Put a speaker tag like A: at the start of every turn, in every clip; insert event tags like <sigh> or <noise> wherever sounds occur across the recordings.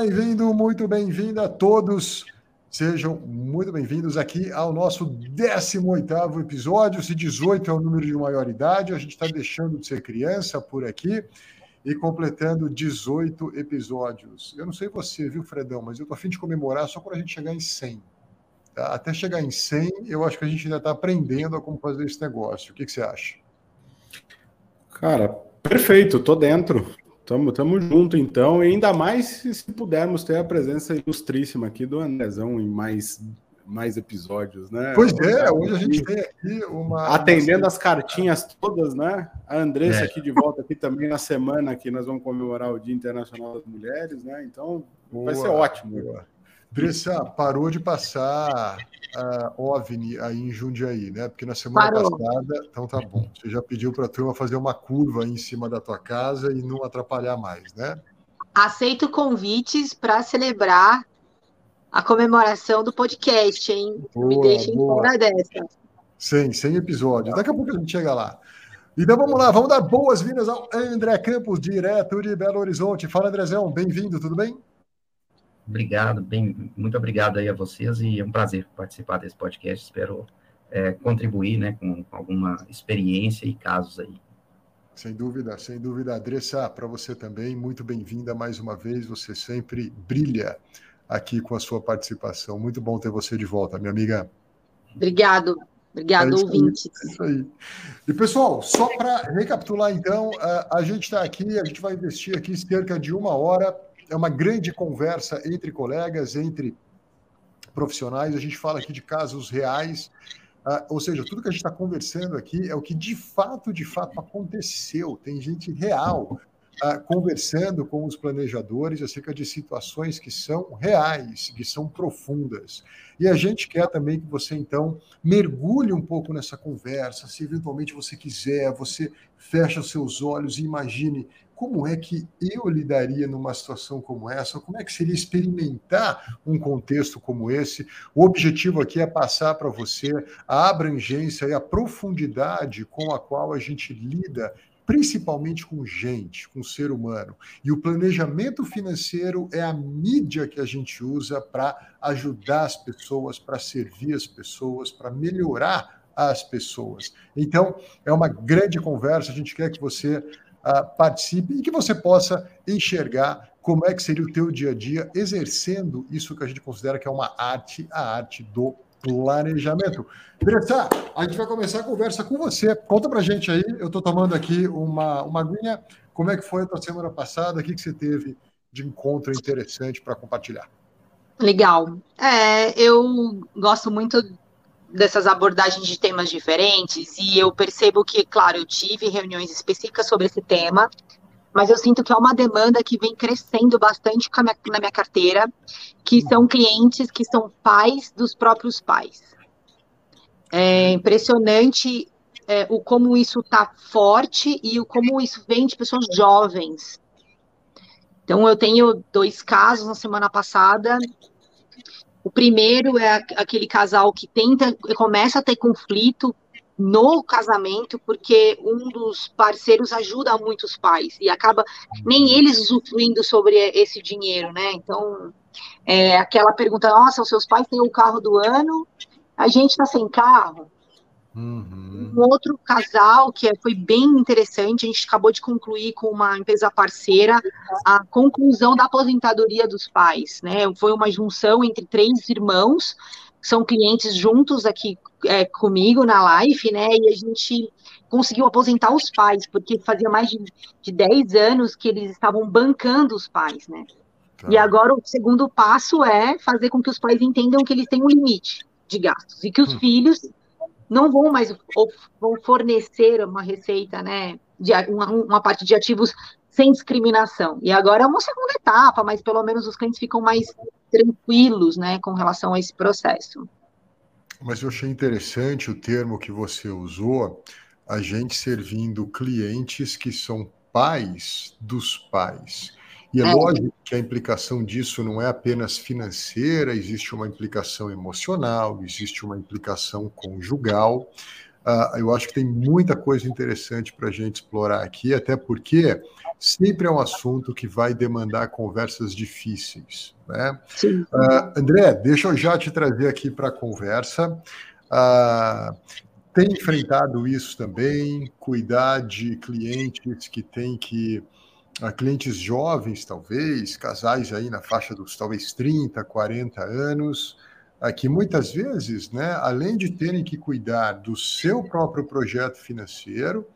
A: Bem-vindo, muito bem-vinda a todos. Sejam muito bem-vindos aqui ao nosso 18º episódio. Se 18 é o número de maioridade, a gente está deixando de ser criança por aqui e completando 18 episódios. Eu não sei você, viu, Fredão, mas eu tô afim de comemorar só quando a gente chegar em 100. Tá? Até chegar em 100, eu acho que a gente ainda está aprendendo a como fazer esse negócio. O que, que você acha?
B: Cara, perfeito, tô dentro. Tamo, tamo junto, então, e ainda mais se pudermos ter a presença ilustríssima aqui do Andrezão em mais, mais episódios, né?
A: Pois é, hoje a gente tem aqui uma.
B: Atendendo as cartinhas todas, né? A Andressa é. aqui de volta aqui também na semana que nós vamos comemorar o Dia Internacional das Mulheres, né? Então boa, vai ser ótimo. Boa.
A: Dressa, parou de passar a OVNI aí em Jundiaí, né? Porque na semana parou. passada, então tá bom. Você já pediu para a turma fazer uma curva aí em cima da tua casa e não atrapalhar mais, né?
C: Aceito convites para celebrar a comemoração do podcast, hein? Boa, Me deixem fora dessa.
A: 100, 100 episódios. Daqui a pouco a gente chega lá. Então vamos lá, vamos dar boas-vindas ao André Campos, direto de Belo Horizonte. Fala, Andrezão, bem-vindo, tudo bem?
D: Obrigado, bem, muito obrigado aí a vocês e é um prazer participar desse podcast. Espero é, contribuir, né, com alguma experiência e casos aí.
A: Sem dúvida, sem dúvida, Andressa, para você também, muito bem-vinda mais uma vez. Você sempre brilha aqui com a sua participação. Muito bom ter você de volta, minha amiga.
C: Obrigado, obrigado, é ouvintes.
A: É isso aí. E pessoal, só para recapitular, então, a gente está aqui, a gente vai investir aqui cerca de uma hora é uma grande conversa entre colegas, entre profissionais. A gente fala aqui de casos reais, uh, ou seja, tudo que a gente está conversando aqui é o que de fato, de fato aconteceu. Tem gente real uh, conversando com os planejadores acerca de situações que são reais, que são profundas. E a gente quer também que você, então, mergulhe um pouco nessa conversa. Se eventualmente você quiser, você fecha os seus olhos e imagine como é que eu lidaria numa situação como essa? Como é que seria experimentar um contexto como esse? O objetivo aqui é passar para você a abrangência e a profundidade com a qual a gente lida principalmente com gente, com ser humano. E o planejamento financeiro é a mídia que a gente usa para ajudar as pessoas, para servir as pessoas, para melhorar as pessoas. Então, é uma grande conversa, a gente quer que você uh, participe e que você possa enxergar como é que seria o teu dia a dia exercendo isso que a gente considera que é uma arte, a arte do planejamento. Dressa, a gente vai começar a conversa com você. Conta pra gente aí, eu estou tomando aqui uma, uma aguinha. Como é que foi a tua semana passada? O que, que você teve de encontro interessante para compartilhar?
C: Legal. É, eu gosto muito dessas abordagens de temas diferentes e eu percebo que, claro, eu tive reuniões específicas sobre esse tema, mas eu sinto que é uma demanda que vem crescendo bastante na minha carteira, que são clientes que são pais dos próprios pais. É impressionante é, o como isso está forte e o como isso vem de pessoas jovens. Então, eu tenho dois casos na semana passada o primeiro é aquele casal que tenta, começa a ter conflito no casamento, porque um dos parceiros ajuda muito os pais e acaba nem eles usufruindo sobre esse dinheiro, né? Então, é aquela pergunta: nossa, os seus pais têm o carro do ano, a gente está sem carro. Uhum. Um outro casal que é, foi bem interessante, a gente acabou de concluir com uma empresa parceira a conclusão da aposentadoria dos pais, né? Foi uma junção entre três irmãos, são clientes juntos aqui é, comigo na live, né? E a gente conseguiu aposentar os pais, porque fazia mais de, de 10 anos que eles estavam bancando os pais, né? Tá. E agora o segundo passo é fazer com que os pais entendam que eles têm um limite de gastos e que os hum. filhos não vão mais vão fornecer uma receita, né, de uma, uma parte de ativos sem discriminação. E agora é uma segunda etapa, mas pelo menos os clientes ficam mais tranquilos, né, com relação a esse processo.
A: Mas eu achei interessante o termo que você usou, a gente servindo clientes que são pais dos pais. E é, é, lógico que a implicação disso não é apenas financeira, existe uma implicação emocional, existe uma implicação conjugal. Uh, eu acho que tem muita coisa interessante para a gente explorar aqui, até porque sempre é um assunto que vai demandar conversas difíceis. Né? Uh, André, deixa eu já te trazer aqui para a conversa. Uh, tem enfrentado isso também, cuidar de clientes que têm que a clientes jovens, talvez, casais aí na faixa dos talvez 30, 40 anos, que muitas vezes, né, além de terem que cuidar do seu próprio projeto financeiro,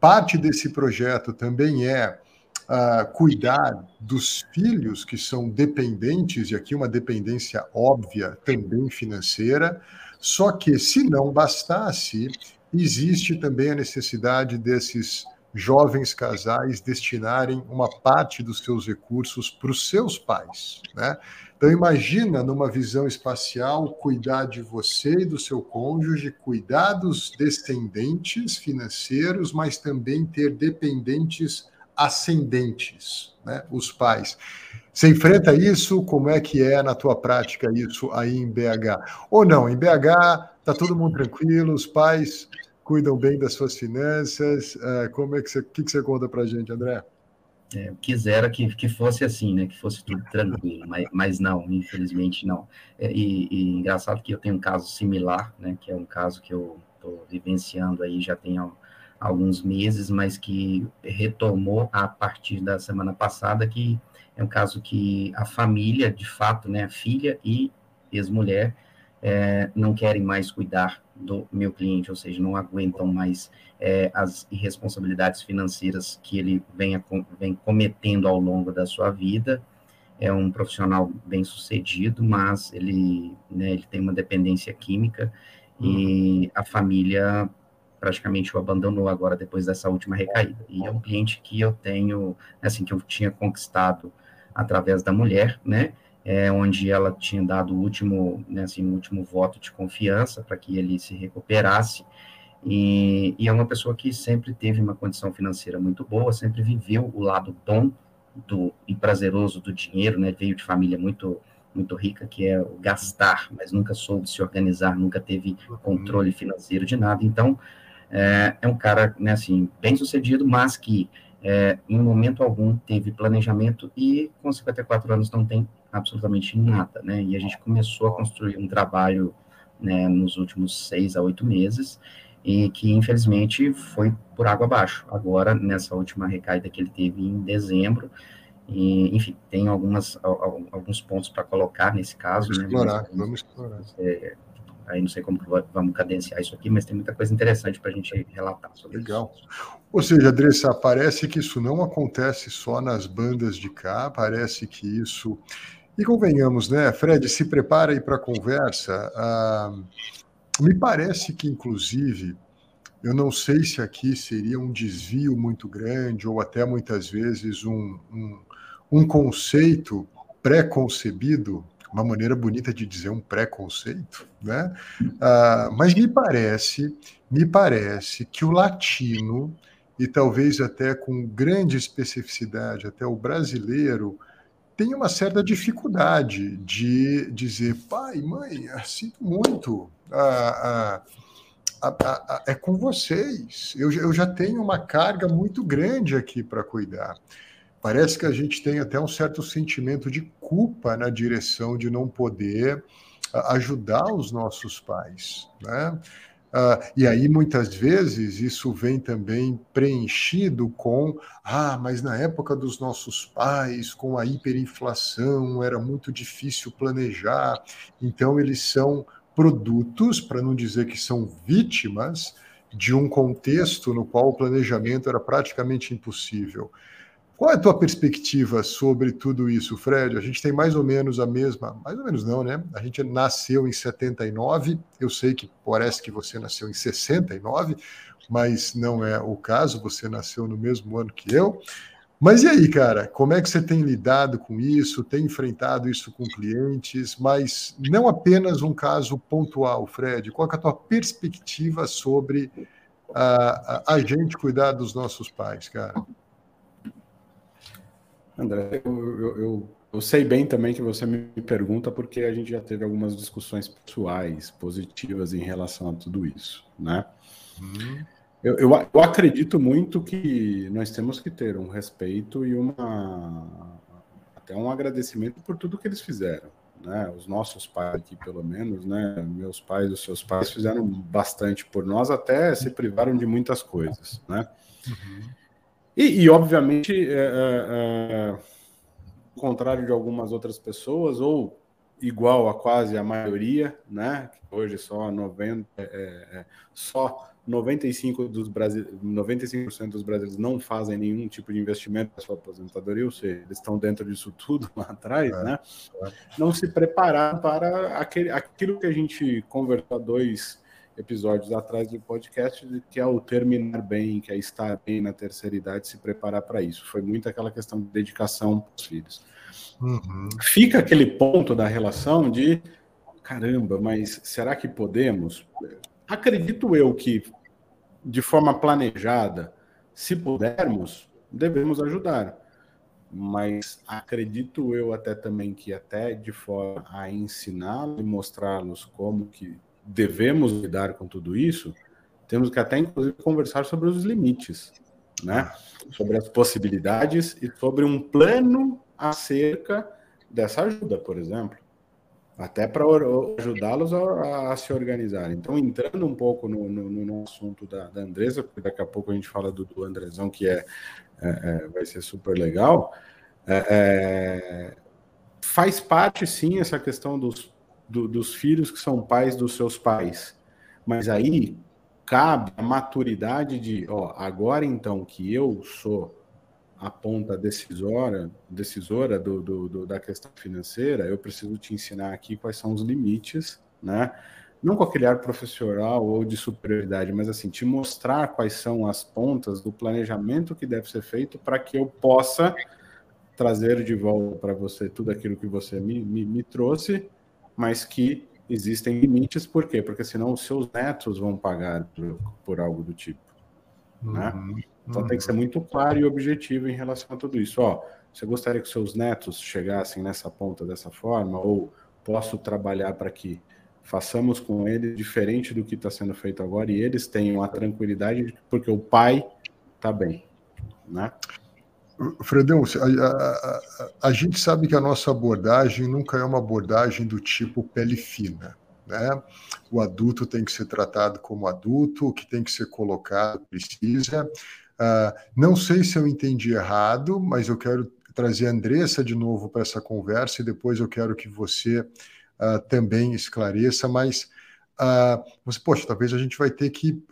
A: parte desse projeto também é uh, cuidar dos filhos que são dependentes, e aqui uma dependência óbvia também financeira, só que se não bastasse, existe também a necessidade desses jovens casais destinarem uma parte dos seus recursos para os seus pais, né? Então imagina numa visão espacial cuidar de você e do seu cônjuge, cuidar dos descendentes financeiros, mas também ter dependentes ascendentes, né? Os pais. Você enfrenta isso? Como é que é na tua prática isso aí em BH? Ou não? Em BH tá todo mundo tranquilo, os pais cuidam bem das suas finanças. Uh, como é que você, que, que você conta para gente, André?
D: É, eu quisera que, que fosse assim, né? Que fosse tudo tranquilo, mas, mas não, infelizmente não. É, e, e, engraçado que eu tenho um caso similar, né? Que é um caso que eu estou vivenciando aí já tem alguns meses, mas que retomou a partir da semana passada, que é um caso que a família, de fato, né? A filha e ex-mulher é, não querem mais cuidar do meu cliente, ou seja, não aguentam mais é, as irresponsabilidades financeiras que ele venha, vem cometendo ao longo da sua vida. É um profissional bem sucedido, mas ele, né, ele tem uma dependência química e a família praticamente o abandonou agora depois dessa última recaída. E é um cliente que eu tenho, assim, que eu tinha conquistado através da mulher, né? É, onde ela tinha dado o último, né, assim, o último voto de confiança para que ele se recuperasse. E, e, é uma pessoa que sempre teve uma condição financeira muito boa, sempre viveu o lado bom do, e prazeroso do dinheiro, né? Veio de família muito muito rica, que é o gastar, mas nunca soube se organizar, nunca teve controle financeiro de nada. Então, é, é um cara, né, assim, bem sucedido, mas que é, em momento algum teve planejamento e com 54 anos não tem absolutamente nada, né? E a gente começou a construir um trabalho né, nos últimos seis a oito meses e que infelizmente foi por água abaixo. Agora nessa última recaída que ele teve em dezembro, e, enfim, tem algumas alguns pontos para colocar nesse caso.
A: Vamos
D: né?
A: explorar, vamos explorar.
D: É, Aí não sei como vamos cadenciar isso aqui, mas tem muita coisa interessante para a gente relatar sobre
A: Legal.
D: isso.
A: Ou seja, Andressa, parece que isso não acontece só nas bandas de cá, parece que isso. E convenhamos, né, Fred, se prepara aí para a conversa. Ah, me parece que, inclusive, eu não sei se aqui seria um desvio muito grande ou até muitas vezes um, um, um conceito pré-concebido uma maneira bonita de dizer um preconceito, né? Ah, mas me parece, me parece que o latino e talvez até com grande especificidade, até o brasileiro tem uma certa dificuldade de dizer pai, mãe, sinto muito, é com vocês. Eu, eu já tenho uma carga muito grande aqui para cuidar. Parece que a gente tem até um certo sentimento de culpa na direção de não poder ajudar os nossos pais, né? Uh, e aí, muitas vezes, isso vem também preenchido com: ah, mas na época dos nossos pais, com a hiperinflação, era muito difícil planejar. Então, eles são produtos, para não dizer que são vítimas, de um contexto no qual o planejamento era praticamente impossível. Qual é a tua perspectiva sobre tudo isso, Fred? A gente tem mais ou menos a mesma, mais ou menos não, né? A gente nasceu em 79, eu sei que parece que você nasceu em 69, mas não é o caso, você nasceu no mesmo ano que eu. Mas e aí, cara, como é que você tem lidado com isso? Tem enfrentado isso com clientes? Mas não apenas um caso pontual, Fred. Qual é a tua perspectiva sobre a, a, a gente cuidar dos nossos pais, cara?
B: André, eu, eu, eu, eu, sei bem também que você me pergunta porque a gente já teve algumas discussões pessoais positivas em relação a tudo isso, né? Uhum. Eu, eu, eu, acredito muito que nós temos que ter um respeito e uma até um agradecimento por tudo que eles fizeram, né? Os nossos pais aqui, pelo menos, né? Meus pais os seus pais fizeram bastante por nós, até se privaram de muitas coisas, né? Uhum. E, e, obviamente, é, é, é, ao contrário de algumas outras pessoas, ou igual a quase a maioria, né? Hoje só 90, é, é, só 95 dos Brasil, 95% dos brasileiros não fazem nenhum tipo de investimento para sua aposentadoria, ou seja, eles estão dentro disso tudo lá atrás, é, né? É. Não se preparar para aquele, aquilo que a gente conversou há dois episódios atrás do podcast, que é o terminar bem, que é estar bem na terceira idade, se preparar para isso. Foi muito aquela questão de dedicação para os filhos. Uhum. Fica aquele ponto da relação de caramba, mas será que podemos? Acredito eu que, de forma planejada, se pudermos, devemos ajudar. Mas acredito eu até também que até de forma a ensiná-los e mostrá-los como que devemos lidar com tudo isso, temos que até inclusive conversar sobre os limites, né? Sobre as possibilidades e sobre um plano acerca dessa ajuda, por exemplo até para ajudá-los a, a, se organizar. Então, entrando um pouco no, no, no assunto da, da, Andresa, porque daqui a pouco a gente fala do, do Andrezão, que é, é, é vai ser super legal, é, é, faz parte, sim, essa questão dos, do, dos filhos que são pais dos seus pais. Mas aí cabe a maturidade de, ó, agora então que eu sou a ponta decisora, decisora do, do, do, da questão financeira, eu preciso te ensinar aqui quais são os limites, né? Não com aquele ar profissional ou de superioridade, mas assim, te mostrar quais são as pontas do planejamento que deve ser feito para que eu possa trazer de volta para você tudo aquilo que você me, me, me trouxe, mas que existem limites, por quê? Porque senão os seus netos vão pagar por, por algo do tipo. Né? Uhum. Então tem que ser muito claro e objetivo em relação a tudo isso. Ó, você gostaria que seus netos chegassem nessa ponta dessa forma? Ou posso trabalhar para que façamos com eles diferente do que está sendo feito agora e eles tenham a tranquilidade porque o pai está bem, né?
A: Fredão, a, a, a, gente sabe que a nossa abordagem nunca é uma abordagem do tipo pele fina. Né? O adulto tem que ser tratado como adulto, o que tem que ser colocado precisa. Uh, não sei se eu entendi errado, mas eu quero trazer a Andressa de novo para essa conversa e depois eu quero que você uh, também esclareça. Mas, uh, você, poxa, talvez a gente vai ter que.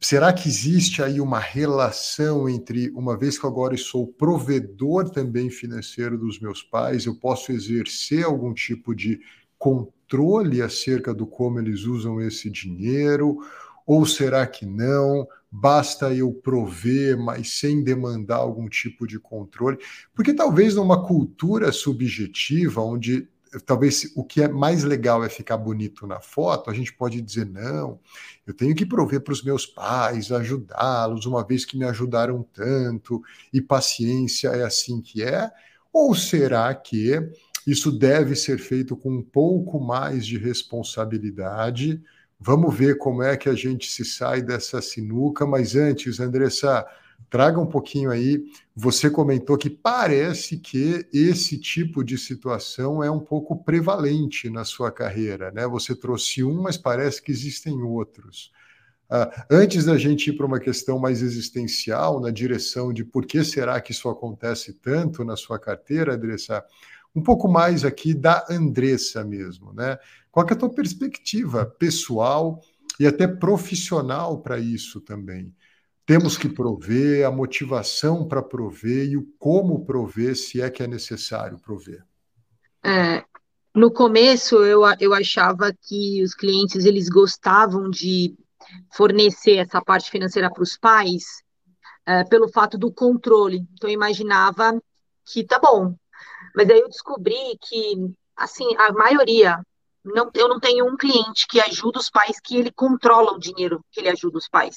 A: Será que existe aí uma relação entre, uma vez que eu agora sou provedor também financeiro dos meus pais, eu posso exercer algum tipo de controle acerca do como eles usam esse dinheiro? Ou será que não? Basta eu prover, mas sem demandar algum tipo de controle? Porque talvez numa cultura subjetiva, onde talvez o que é mais legal é ficar bonito na foto, a gente pode dizer: não, eu tenho que prover para os meus pais, ajudá-los, uma vez que me ajudaram tanto, e paciência é assim que é? Ou será que isso deve ser feito com um pouco mais de responsabilidade? Vamos ver como é que a gente se sai dessa sinuca, mas antes, Andressa, traga um pouquinho aí. Você comentou que parece que esse tipo de situação é um pouco prevalente na sua carreira, né? Você trouxe um, mas parece que existem outros. Uh, antes da gente ir para uma questão mais existencial, na direção de por que será que isso acontece tanto na sua carteira, Andressa, um pouco mais aqui da Andressa mesmo, né? Qual é a tua perspectiva pessoal e até profissional para isso também? Temos que prover, a motivação para prover e o como prover, se é que é necessário prover.
C: É, no começo, eu, eu achava que os clientes eles gostavam de fornecer essa parte financeira para os pais, é, pelo fato do controle. Então, eu imaginava que tá bom. Mas aí eu descobri que, assim, a maioria, não, eu não tenho um cliente que ajuda os pais, que ele controla o dinheiro que ele ajuda os pais.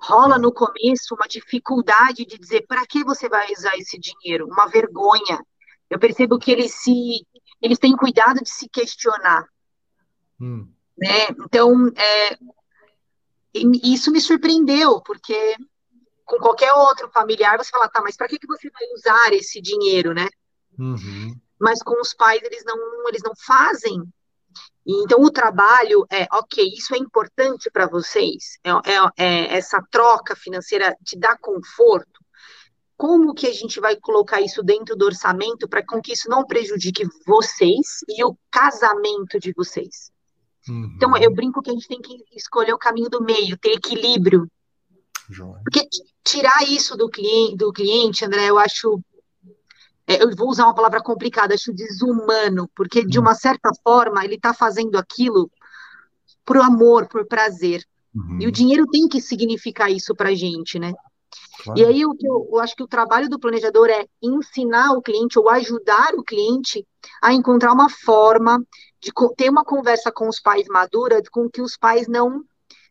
C: Rola no começo uma dificuldade de dizer para que você vai usar esse dinheiro, uma vergonha. Eu percebo que eles se eles têm cuidado de se questionar. Hum. Né? Então, é, isso me surpreendeu, porque com qualquer outro familiar você fala, tá, mas para que, que você vai usar esse dinheiro, né? Uhum. Mas com os pais eles não eles não fazem. Então o trabalho é, ok, isso é importante para vocês. É, é, é, essa troca financeira te dá conforto. Como que a gente vai colocar isso dentro do orçamento para que isso não prejudique vocês e o casamento de vocês? Uhum. Então, eu brinco que a gente tem que escolher o caminho do meio, ter equilíbrio. Joia. Porque tirar isso do cliente, do cliente, André, eu acho. É, eu vou usar uma palavra complicada, acho desumano, porque de uma certa forma ele está fazendo aquilo por amor, por prazer. Uhum. E o dinheiro tem que significar isso para a gente, né? Claro. E aí eu, eu, acho que o trabalho do planejador é ensinar o cliente ou ajudar o cliente a encontrar uma forma de ter uma conversa com os pais madura, com que os pais não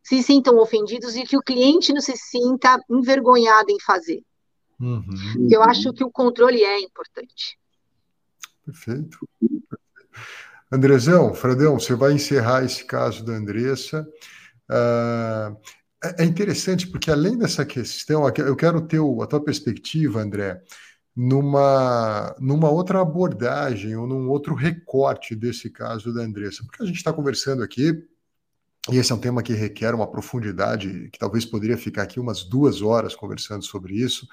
C: se sintam ofendidos e que o cliente não se sinta envergonhado em fazer. Uhum. Eu acho que o controle é importante.
A: Perfeito. Andrezão, Fredão, você vai encerrar esse caso da Andressa. Uh, é interessante porque além dessa questão, eu quero ter a tua perspectiva, André, numa, numa outra abordagem ou num outro recorte desse caso da Andressa, porque a gente está conversando aqui e esse é um tema que requer uma profundidade, que talvez poderia ficar aqui umas duas horas conversando sobre isso,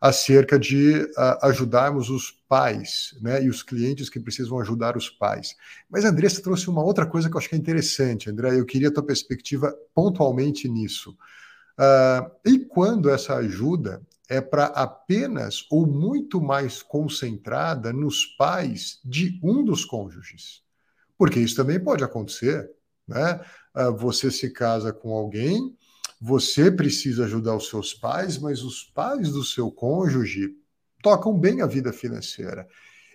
A: acerca de uh, ajudarmos os pais, né, e os clientes que precisam ajudar os pais. Mas a Andressa trouxe uma outra coisa que eu acho que é interessante, André, eu queria a tua perspectiva pontualmente nisso. Uh, e quando essa ajuda é para apenas ou muito mais concentrada nos pais de um dos cônjuges? Porque isso também pode acontecer, né? Uh, você se casa com alguém você precisa ajudar os seus pais, mas os pais do seu cônjuge tocam bem a vida financeira.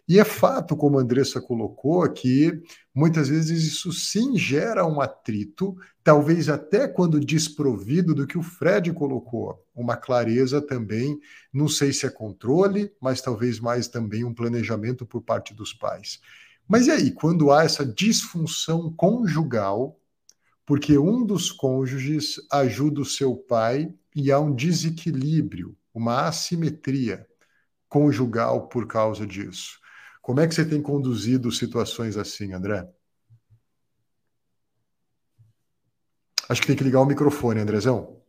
A: E é fato, como a Andressa colocou, que muitas vezes isso sim gera um atrito, talvez até quando desprovido do que o Fred colocou, uma clareza também, não sei se é controle, mas talvez mais também um planejamento por parte dos pais. Mas e aí, quando há essa disfunção conjugal, porque um dos cônjuges ajuda o seu pai e há um desequilíbrio, uma assimetria conjugal por causa disso. Como é que você tem conduzido situações assim, André? Acho que tem que ligar o microfone, Andrezão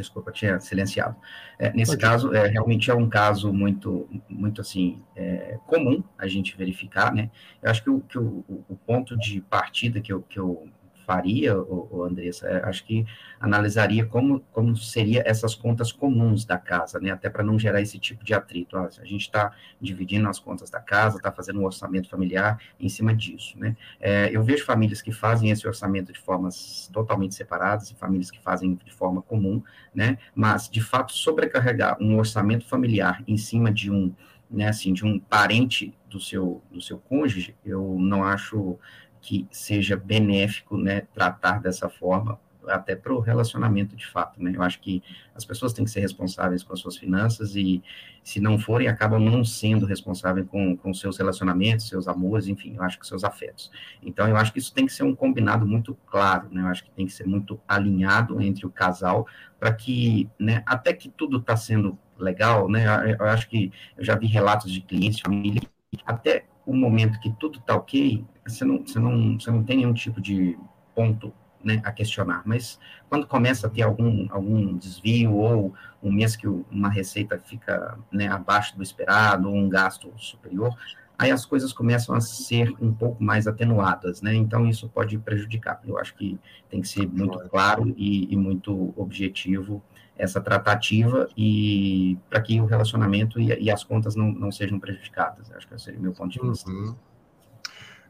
D: desculpa, tinha silenciado. É, nesse Pode. caso, é, realmente é um caso muito, muito assim, é, comum a gente verificar, né? Eu acho que, o, que o, o ponto de partida que eu, que eu faria, o, o Andressa, é, acho que analisaria como, como seria essas contas comuns da casa, né, até para não gerar esse tipo de atrito. Ah, a gente está dividindo as contas da casa, está fazendo um orçamento familiar em cima disso, né. É, eu vejo famílias que fazem esse orçamento de formas totalmente separadas e famílias que fazem de forma comum, né, mas, de fato, sobrecarregar um orçamento familiar em cima de um, né, assim, de um parente do seu, do seu cônjuge, eu não acho que seja benéfico, né, tratar dessa forma, até para o relacionamento de fato, né? Eu acho que as pessoas têm que ser responsáveis com as suas finanças e, se não forem, acabam não sendo responsáveis com, com seus relacionamentos, seus amores, enfim, eu acho que seus afetos. Então, eu acho que isso tem que ser um combinado muito claro, né? Eu acho que tem que ser muito alinhado entre o casal para que, né, até que tudo está sendo legal, né? Eu, eu acho que eu já vi relatos de clientes, família, até o momento que tudo está ok, você não, você, não, você não tem nenhum tipo de ponto né, a questionar, mas quando começa a ter algum, algum desvio ou um mês que uma receita fica né, abaixo do esperado ou um gasto superior, aí as coisas começam a ser um pouco mais atenuadas, né? Então isso pode prejudicar. Eu acho que tem que ser muito claro e, e muito objetivo essa tratativa e para que o relacionamento e, e, as contas não, não sejam prejudicadas. Acho que esse seria o meu ponto de vista. Uhum.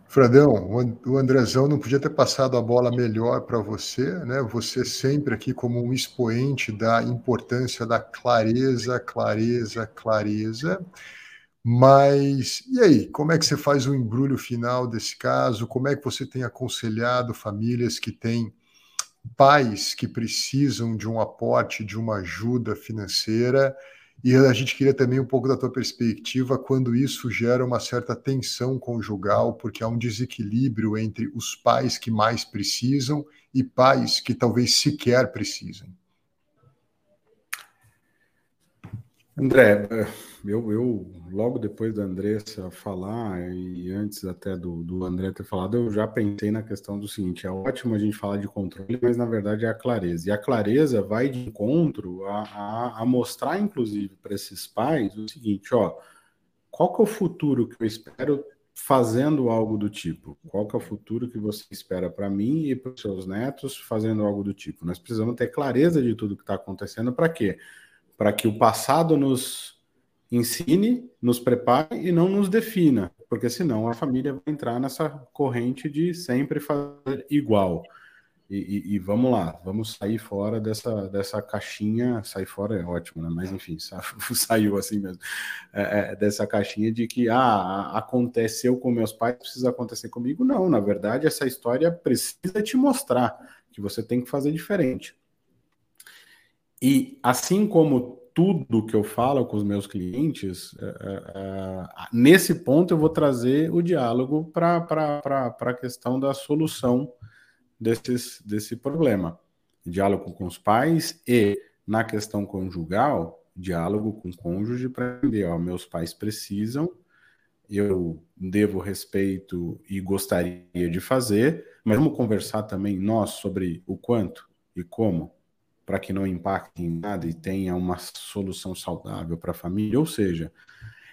A: Fradão, o Andrezão não podia ter passado a bola melhor para você, né? Você sempre aqui como um expoente da importância da clareza, clareza, clareza. Mas e aí, como é que você faz o embrulho final desse caso? Como é que você tem aconselhado famílias que têm pais que precisam de um aporte, de uma ajuda financeira? E a gente queria também um pouco da tua perspectiva quando isso gera uma certa tensão conjugal, porque há um desequilíbrio entre os pais que mais precisam e pais que talvez sequer precisem.
B: André, eu, eu logo depois da Andressa falar, e antes até do, do André ter falado, eu já pensei na questão do seguinte: é ótimo a gente falar de controle, mas na verdade é a clareza. E a clareza vai de encontro a, a, a mostrar, inclusive, para esses pais o seguinte: ó, qual que é o futuro que eu espero fazendo algo do tipo? Qual que é o futuro que você espera para mim e para os seus netos fazendo algo do tipo? Nós precisamos ter clareza de tudo que está acontecendo para quê? Para que o passado nos ensine, nos prepare e não nos defina, porque senão a família vai entrar nessa corrente de sempre fazer igual. E, e, e, vamos lá, vamos sair fora dessa, dessa caixinha. Sair fora é ótimo, né? Mas enfim, sa, <laughs> saiu assim mesmo. É, é, dessa caixinha de que ah, aconteceu com meus pais, precisa acontecer comigo. Não, na verdade, essa história precisa te mostrar que você tem que fazer diferente. E assim como tudo que eu falo com os meus clientes, é, é, é nesse ponto eu vou trazer o diálogo para a questão da solução desses, desse problema. Diálogo com os pais e, na questão conjugal, diálogo com o cônjuge para entender, ó, meus pais precisam, eu devo respeito e gostaria de fazer, mas vamos conversar também nós sobre o quanto e como para que não impacte em nada e tenha uma solução saudável para a família. Ou seja,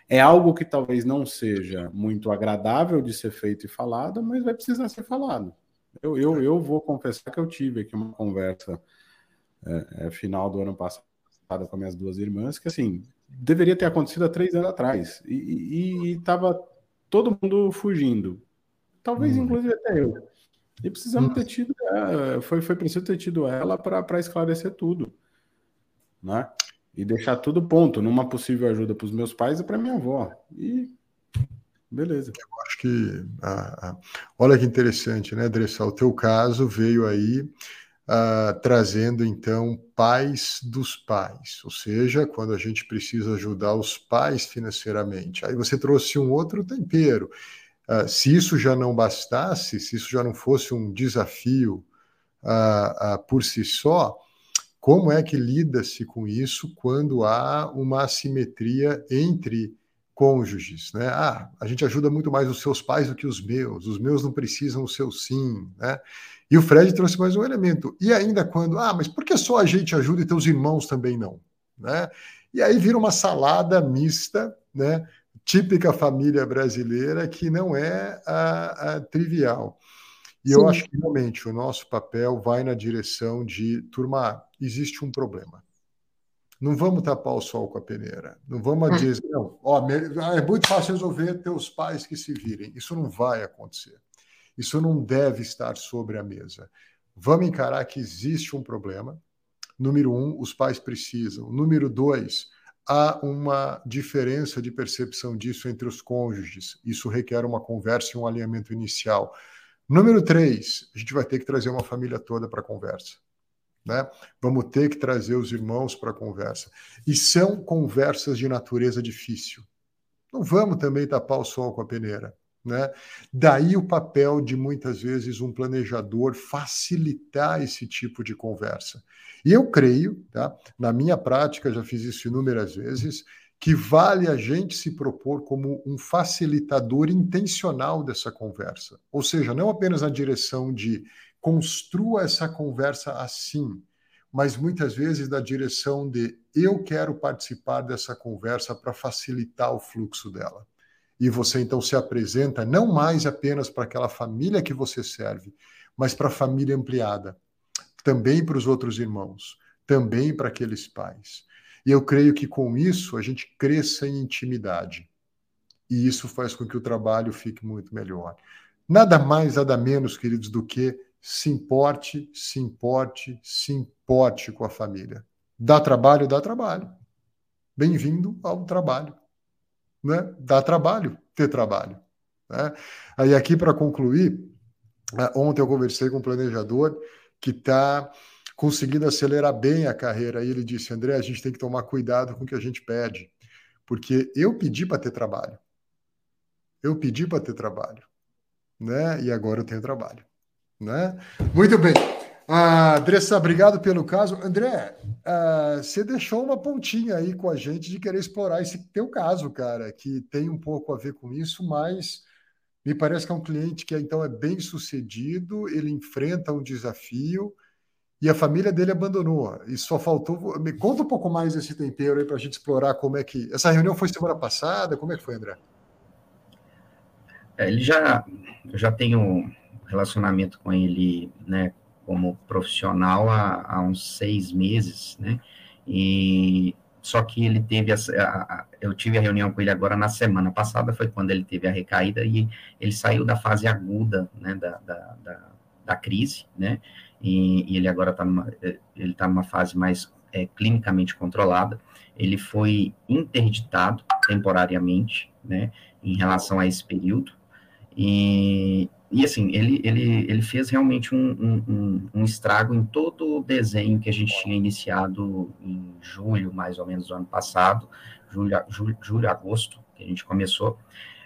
B: é algo que talvez não seja muito agradável de ser feito e falado, mas vai precisar ser falado. Eu, eu, eu vou confessar que eu tive aqui uma conversa é, é, final do ano passado com minhas duas irmãs, que assim, deveria ter acontecido há três anos atrás. E estava todo mundo fugindo. Talvez, hum. inclusive, até eu. E precisamos ter tido, é, foi, foi preciso ter tido ela para esclarecer tudo, né? E deixar tudo ponto, numa possível ajuda para os meus pais e para minha avó. E beleza.
A: Eu acho que, ah, ah, olha que interessante, né, Dressal? O teu caso veio aí ah, trazendo então pais dos pais, ou seja, quando a gente precisa ajudar os pais financeiramente. Aí você trouxe um outro tempero Uh, se isso já não bastasse, se isso já não fosse um desafio uh, uh, por si só, como é que lida-se com isso quando há uma assimetria entre cônjuges? Né? Ah, a gente ajuda muito mais os seus pais do que os meus, os meus não precisam o seu sim. Né? E o Fred trouxe mais um elemento. E ainda quando, ah, mas por que só a gente ajuda e teus irmãos também não? Né? E aí vira uma salada mista, né? Típica família brasileira que não é a, a trivial. E Sim. eu acho que realmente o nosso papel vai na direção de, turma, existe um problema. Não vamos tapar o sol com a peneira. Não vamos hum. dizer, não, ó, é muito fácil resolver teus pais que se virem. Isso não vai acontecer. Isso não deve estar sobre a mesa. Vamos encarar que existe um problema. Número um, os pais precisam. Número dois, há uma diferença de percepção disso entre os cônjuges. Isso requer uma conversa e um alinhamento inicial. Número três, a gente vai ter que trazer uma família toda para a conversa. Né? Vamos ter que trazer os irmãos para a conversa. E são conversas de natureza difícil. Não vamos também tapar o sol com a peneira. Né? Daí o papel de muitas vezes um planejador facilitar esse tipo de conversa. E eu creio, tá? na minha prática, já fiz isso inúmeras vezes, que vale a gente se propor como um facilitador intencional dessa conversa. Ou seja, não apenas na direção de construa essa conversa assim, mas muitas vezes da direção de eu quero participar dessa conversa para facilitar o fluxo dela e você então se apresenta não mais apenas para aquela família que você serve, mas para a família ampliada, também para os outros irmãos, também para aqueles pais. E eu creio que com isso a gente cresça em intimidade. E isso faz com que o trabalho fique muito melhor. nada mais, nada menos, queridos, do que se importe, se importe, se importe com a família. Dá trabalho, dá trabalho. Bem-vindo ao trabalho. Né? Dá trabalho ter trabalho. Né? Aí, aqui para concluir, eh, ontem eu conversei com um planejador que está conseguindo acelerar bem a carreira. E ele disse: André, a gente tem que tomar cuidado com o que a gente pede, porque eu pedi para ter trabalho. Eu pedi para ter trabalho, né? E agora eu tenho trabalho, né? Muito bem. Ah, Andressa, obrigado pelo caso. André, ah, você deixou uma pontinha aí com a gente de querer explorar esse teu caso, cara, que tem um pouco a ver com isso, mas me parece que é um cliente que então é bem sucedido, ele enfrenta um desafio e a família dele abandonou. E só faltou. Me conta um pouco mais desse tempero aí para a gente explorar como é que. Essa reunião foi semana passada? Como é que foi, André?
D: É, ele já. Eu já tenho relacionamento com ele, né, como profissional há, há uns seis meses, né? E só que ele teve a, a, eu tive a reunião com ele agora na semana passada, foi quando ele teve a recaída e ele saiu da fase aguda, né, da, da, da, da crise, né, e, e ele agora está numa, ele tá numa fase mais é, clinicamente controlada, ele foi interditado temporariamente, né, em relação a esse período, e, e assim, ele, ele, ele fez realmente um, um, um, estrago em todo o desenho que a gente tinha iniciado em julho, mais ou menos, do ano passado, julho, julho, julho agosto, que a gente começou.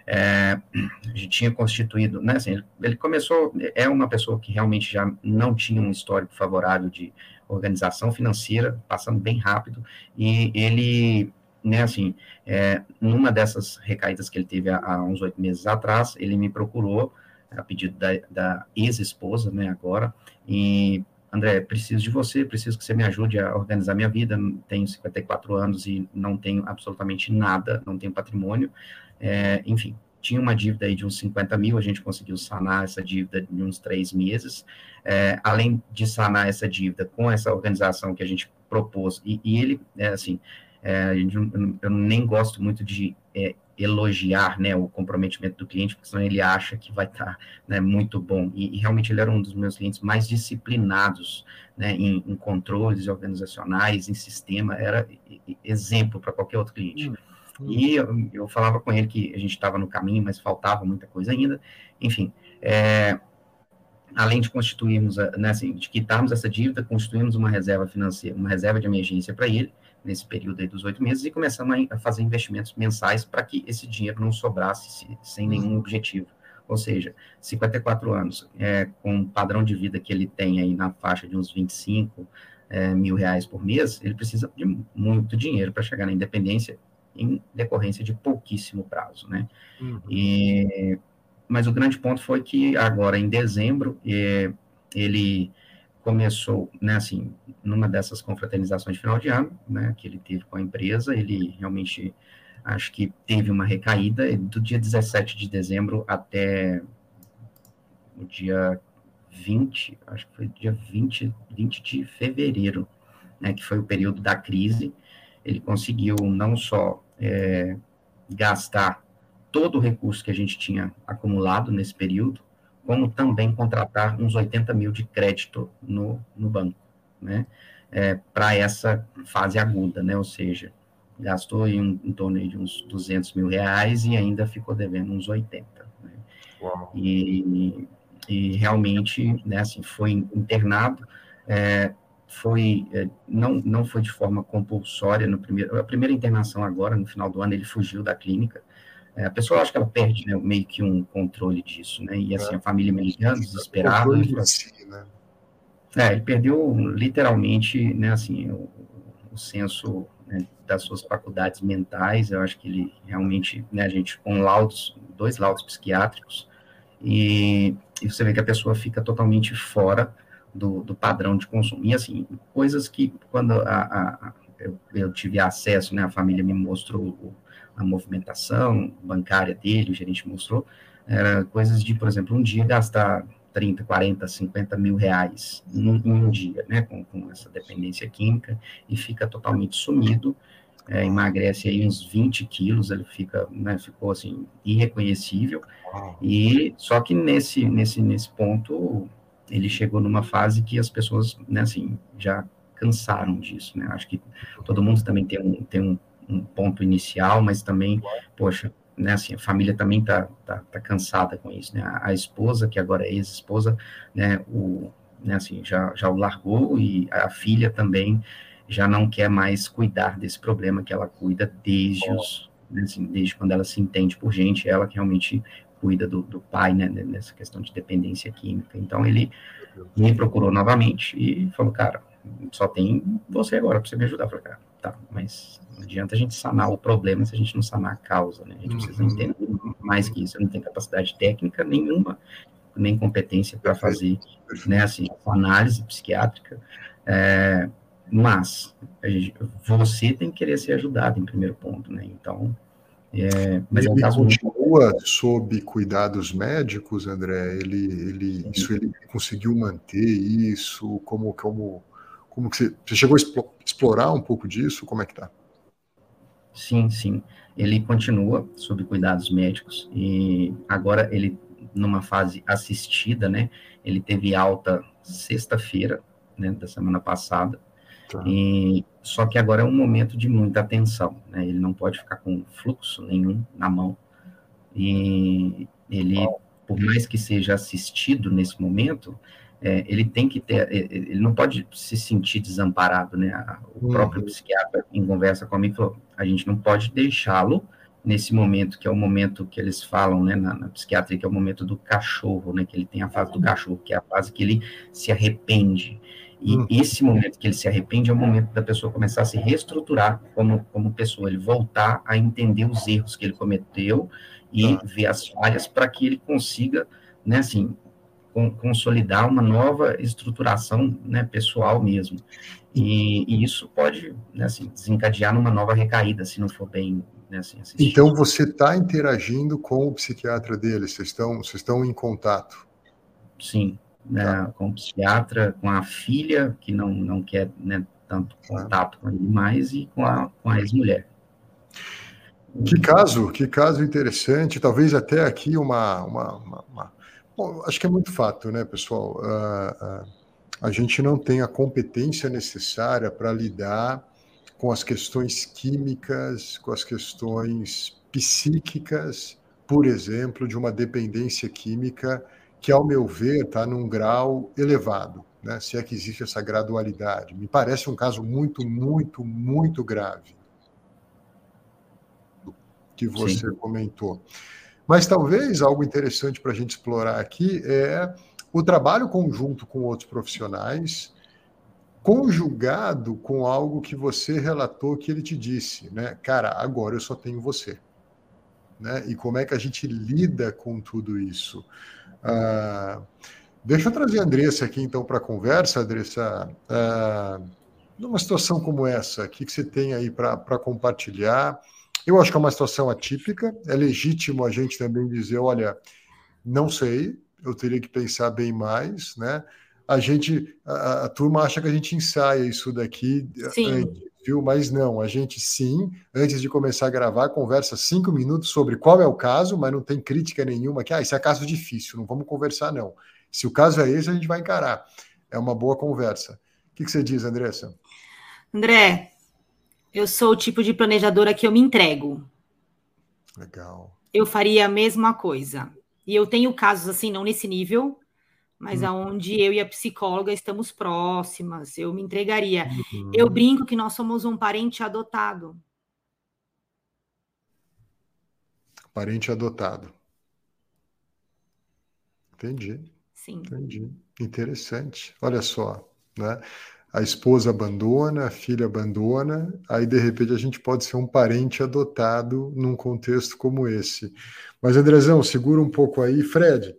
D: É, a gente tinha constituído, né, assim, ele, ele, começou, é uma pessoa que realmente já não tinha um histórico favorável de organização financeira, passando bem rápido, e ele né, assim, é, numa dessas recaídas que ele teve há, há uns oito meses atrás, ele me procurou, a pedido da, da ex-esposa, né, agora, e, André, preciso de você, preciso que você me ajude a organizar minha vida, tenho 54 anos e não tenho absolutamente nada, não tenho patrimônio, é, enfim, tinha uma dívida aí de uns 50 mil, a gente conseguiu sanar essa dívida em uns três meses, é, além de sanar essa dívida com essa organização que a gente propôs, e, e ele, é, assim, é, eu nem gosto muito de é, elogiar né, o comprometimento do cliente, porque senão ele acha que vai estar tá, né, muito bom. E, e, realmente ele era um dos meus clientes mais disciplinados né, em, em, controles organizacionais, em sistema, era exemplo para qualquer outro cliente. Hum, hum. E eu, eu, falava com ele que a gente estava no caminho, mas faltava muita coisa ainda. Enfim, é, além de constituirmos, né, assim, de quitarmos essa dívida, constituímos uma reserva financeira, uma reserva de emergência para ele, nesse período aí dos oito meses e começamos a fazer investimentos mensais para que esse dinheiro não sobrasse sem nenhum uhum. objetivo. Ou seja, 54 anos, é, com o padrão de vida que ele tem aí na faixa de uns 25 é, mil reais por mês, ele precisa de muito dinheiro para chegar na independência em decorrência de pouquíssimo prazo, né? Uhum. E, mas o grande ponto foi que agora, em dezembro, é, ele começou, né, assim, numa dessas confraternizações de final de ano, né, que ele teve com a empresa, ele realmente, acho que teve uma recaída do dia 17 de dezembro até o dia 20, acho que foi dia 20, 20 de fevereiro, né, que foi o período da crise, ele conseguiu não só é, gastar todo o recurso que a gente tinha acumulado nesse período, como também contratar uns 80 mil de crédito no, no banco, né, é, para essa fase aguda, né, ou seja, gastou em, em torno de uns 200 mil reais e ainda ficou devendo uns 80. Né? E, e realmente, né, assim, foi internado, é, foi, é, não, não foi de forma compulsória no primeiro, a primeira internação agora, no final do ano, ele fugiu da clínica, é, a pessoa acha que ela perde né, meio que um controle disso, né? E assim, a família me ligando, desesperada. Né? Si, né? É, ele perdeu literalmente, né, assim, o, o senso né, das suas faculdades mentais. Eu acho que ele realmente, né, a gente com laudos, dois laudos psiquiátricos, e, e você vê que a pessoa fica totalmente fora do, do padrão de consumo. E assim, coisas que quando a, a, eu, eu, tive acesso, né, a família me mostrou a movimentação bancária dele, o gerente mostrou, era coisas de, por exemplo, um dia gastar 30, 40, 50 mil reais em um dia, né, com, com essa dependência química, e fica totalmente sumido, é, emagrece aí uns 20 quilos, ele fica, né, ficou assim, irreconhecível, e só que nesse, nesse, nesse ponto, ele chegou numa fase que as pessoas, né, assim, já cansaram disso, né, acho que todo mundo também tem um, tem um, um ponto inicial, mas também, poxa, né, assim, a família também tá, tá, tá cansada com isso, né, a, a esposa, que agora é ex-esposa, né, o, né, assim, já, já o largou e a filha também já não quer mais cuidar desse problema que ela cuida desde os, né, assim, desde quando ela se entende por gente, ela que realmente cuida do, do pai, né, nessa questão de dependência química. Então ele me procurou novamente e falou, cara, só tem você agora para você me ajudar. Eu falei, cara, tá, mas não adianta a gente sanar o problema se a gente não sanar a causa, né? A gente precisa uhum. entender mais que isso. Eu não tenho capacidade técnica nenhuma, nem competência para fazer, né, assim, análise psiquiátrica. É, mas gente, você tem que querer ser ajudado em primeiro ponto, né? Então, é,
A: mas ele é um caso continua muito... sob cuidados médicos, André. Ele, ele, isso ele conseguiu manter isso? Como, como, como que você, você chegou a explorar um pouco disso? Como é que tá?
D: Sim, sim. Ele continua sob cuidados médicos e agora ele numa fase assistida, né? Ele teve alta sexta-feira, né, da semana passada. Tá. E só que agora é um momento de muita atenção, né? Ele não pode ficar com fluxo nenhum na mão. E ele, por mais que seja assistido nesse momento, é, ele tem que ter, é, ele não pode se sentir desamparado, né? O uhum. próprio psiquiatra, em conversa comigo, falou: a gente não pode deixá-lo nesse momento, que é o momento que eles falam, né, na, na, psiquiatria, que é o momento do cachorro, né, que ele tem a fase do cachorro, que é a fase que ele se arrepende. E hum. esse momento que ele se arrepende é o momento da pessoa começar a se reestruturar como, como pessoa, ele voltar a entender os erros que ele cometeu e ah. ver as falhas para que ele consiga, né, assim, consolidar uma nova estruturação, né, pessoal mesmo. E, e isso pode, né, assim, desencadear numa nova recaída, se não for bem né, assim,
A: Então você está interagindo com o psiquiatra dele, vocês estão, vocês estão em contato?
D: Sim, né, tá. com o psiquiatra, com a filha, que não, não quer né, tanto tá. contato com ele mais, e com a, com a ex-mulher.
A: Que caso, que caso interessante, talvez até aqui uma. uma, uma, uma... Bom, acho que é muito fato, né, pessoal? Uh, uh, a gente não tem a competência necessária para lidar com as questões químicas, com as questões psíquicas, por exemplo, de uma dependência química que, ao meu ver, está num grau elevado, né? se é que existe essa gradualidade. Me parece um caso muito, muito, muito grave que você Sim. comentou. Mas talvez algo interessante para a gente explorar aqui é o trabalho conjunto com outros profissionais, conjugado com algo que você relatou que ele te disse, né? Cara, agora eu só tenho você. Né? E como é que a gente lida com tudo isso? Ah, deixa eu trazer a Andressa aqui, então, para a conversa, Andressa. Ah, numa situação como essa, o que, que você tem aí para compartilhar? Eu acho que é uma situação atípica, é legítimo a gente também dizer: olha, não sei, eu teria que pensar bem mais, né? A gente, a, a turma acha que a gente ensaia isso daqui sim. antes, viu? Mas não, a gente sim, antes de começar a gravar, conversa cinco minutos sobre qual é o caso, mas não tem crítica nenhuma que, ah, isso é caso difícil, não vamos conversar, não. Se o caso é esse, a gente vai encarar. É uma boa conversa. O que, que você diz, Andressa?
C: André, eu sou o tipo de planejadora que eu me entrego.
A: Legal.
C: Eu faria a mesma coisa. E eu tenho casos assim, não nesse nível, mas uhum. aonde eu e a psicóloga estamos próximas, eu me entregaria. Uhum. Eu brinco que nós somos um parente adotado.
A: Parente adotado. Entendi.
C: Sim.
A: Entendi. Interessante. Olha só, né? A esposa abandona, a filha abandona, aí de repente a gente pode ser um parente adotado num contexto como esse. Mas Andrezão, segura um pouco aí, Fred.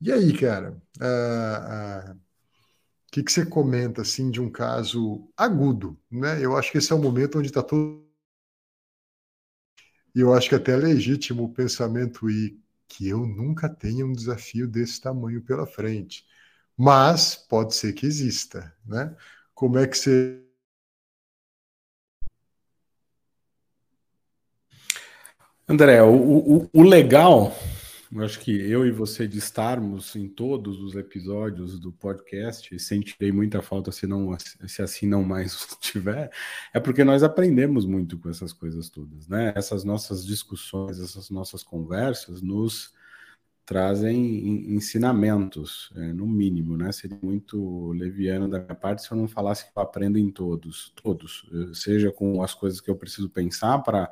A: E aí, cara, o ah, ah, que, que você comenta assim de um caso agudo, né? Eu acho que esse é o momento onde está todo e eu acho que até é legítimo o pensamento e que eu nunca tenha um desafio desse tamanho pela frente. Mas pode ser que exista, né? Como é que você
B: André, o, o, o legal eu acho que eu e você de estarmos em todos os episódios do podcast, sentirei muita falta se, não, se assim não mais <laughs> tiver, é porque nós aprendemos muito com essas coisas todas, né? Essas nossas discussões, essas nossas conversas nos trazem ensinamentos, é, no mínimo, né? Seria muito leviano da minha parte se eu não falasse que eu aprendo em todos, todos, seja com as coisas que eu preciso pensar para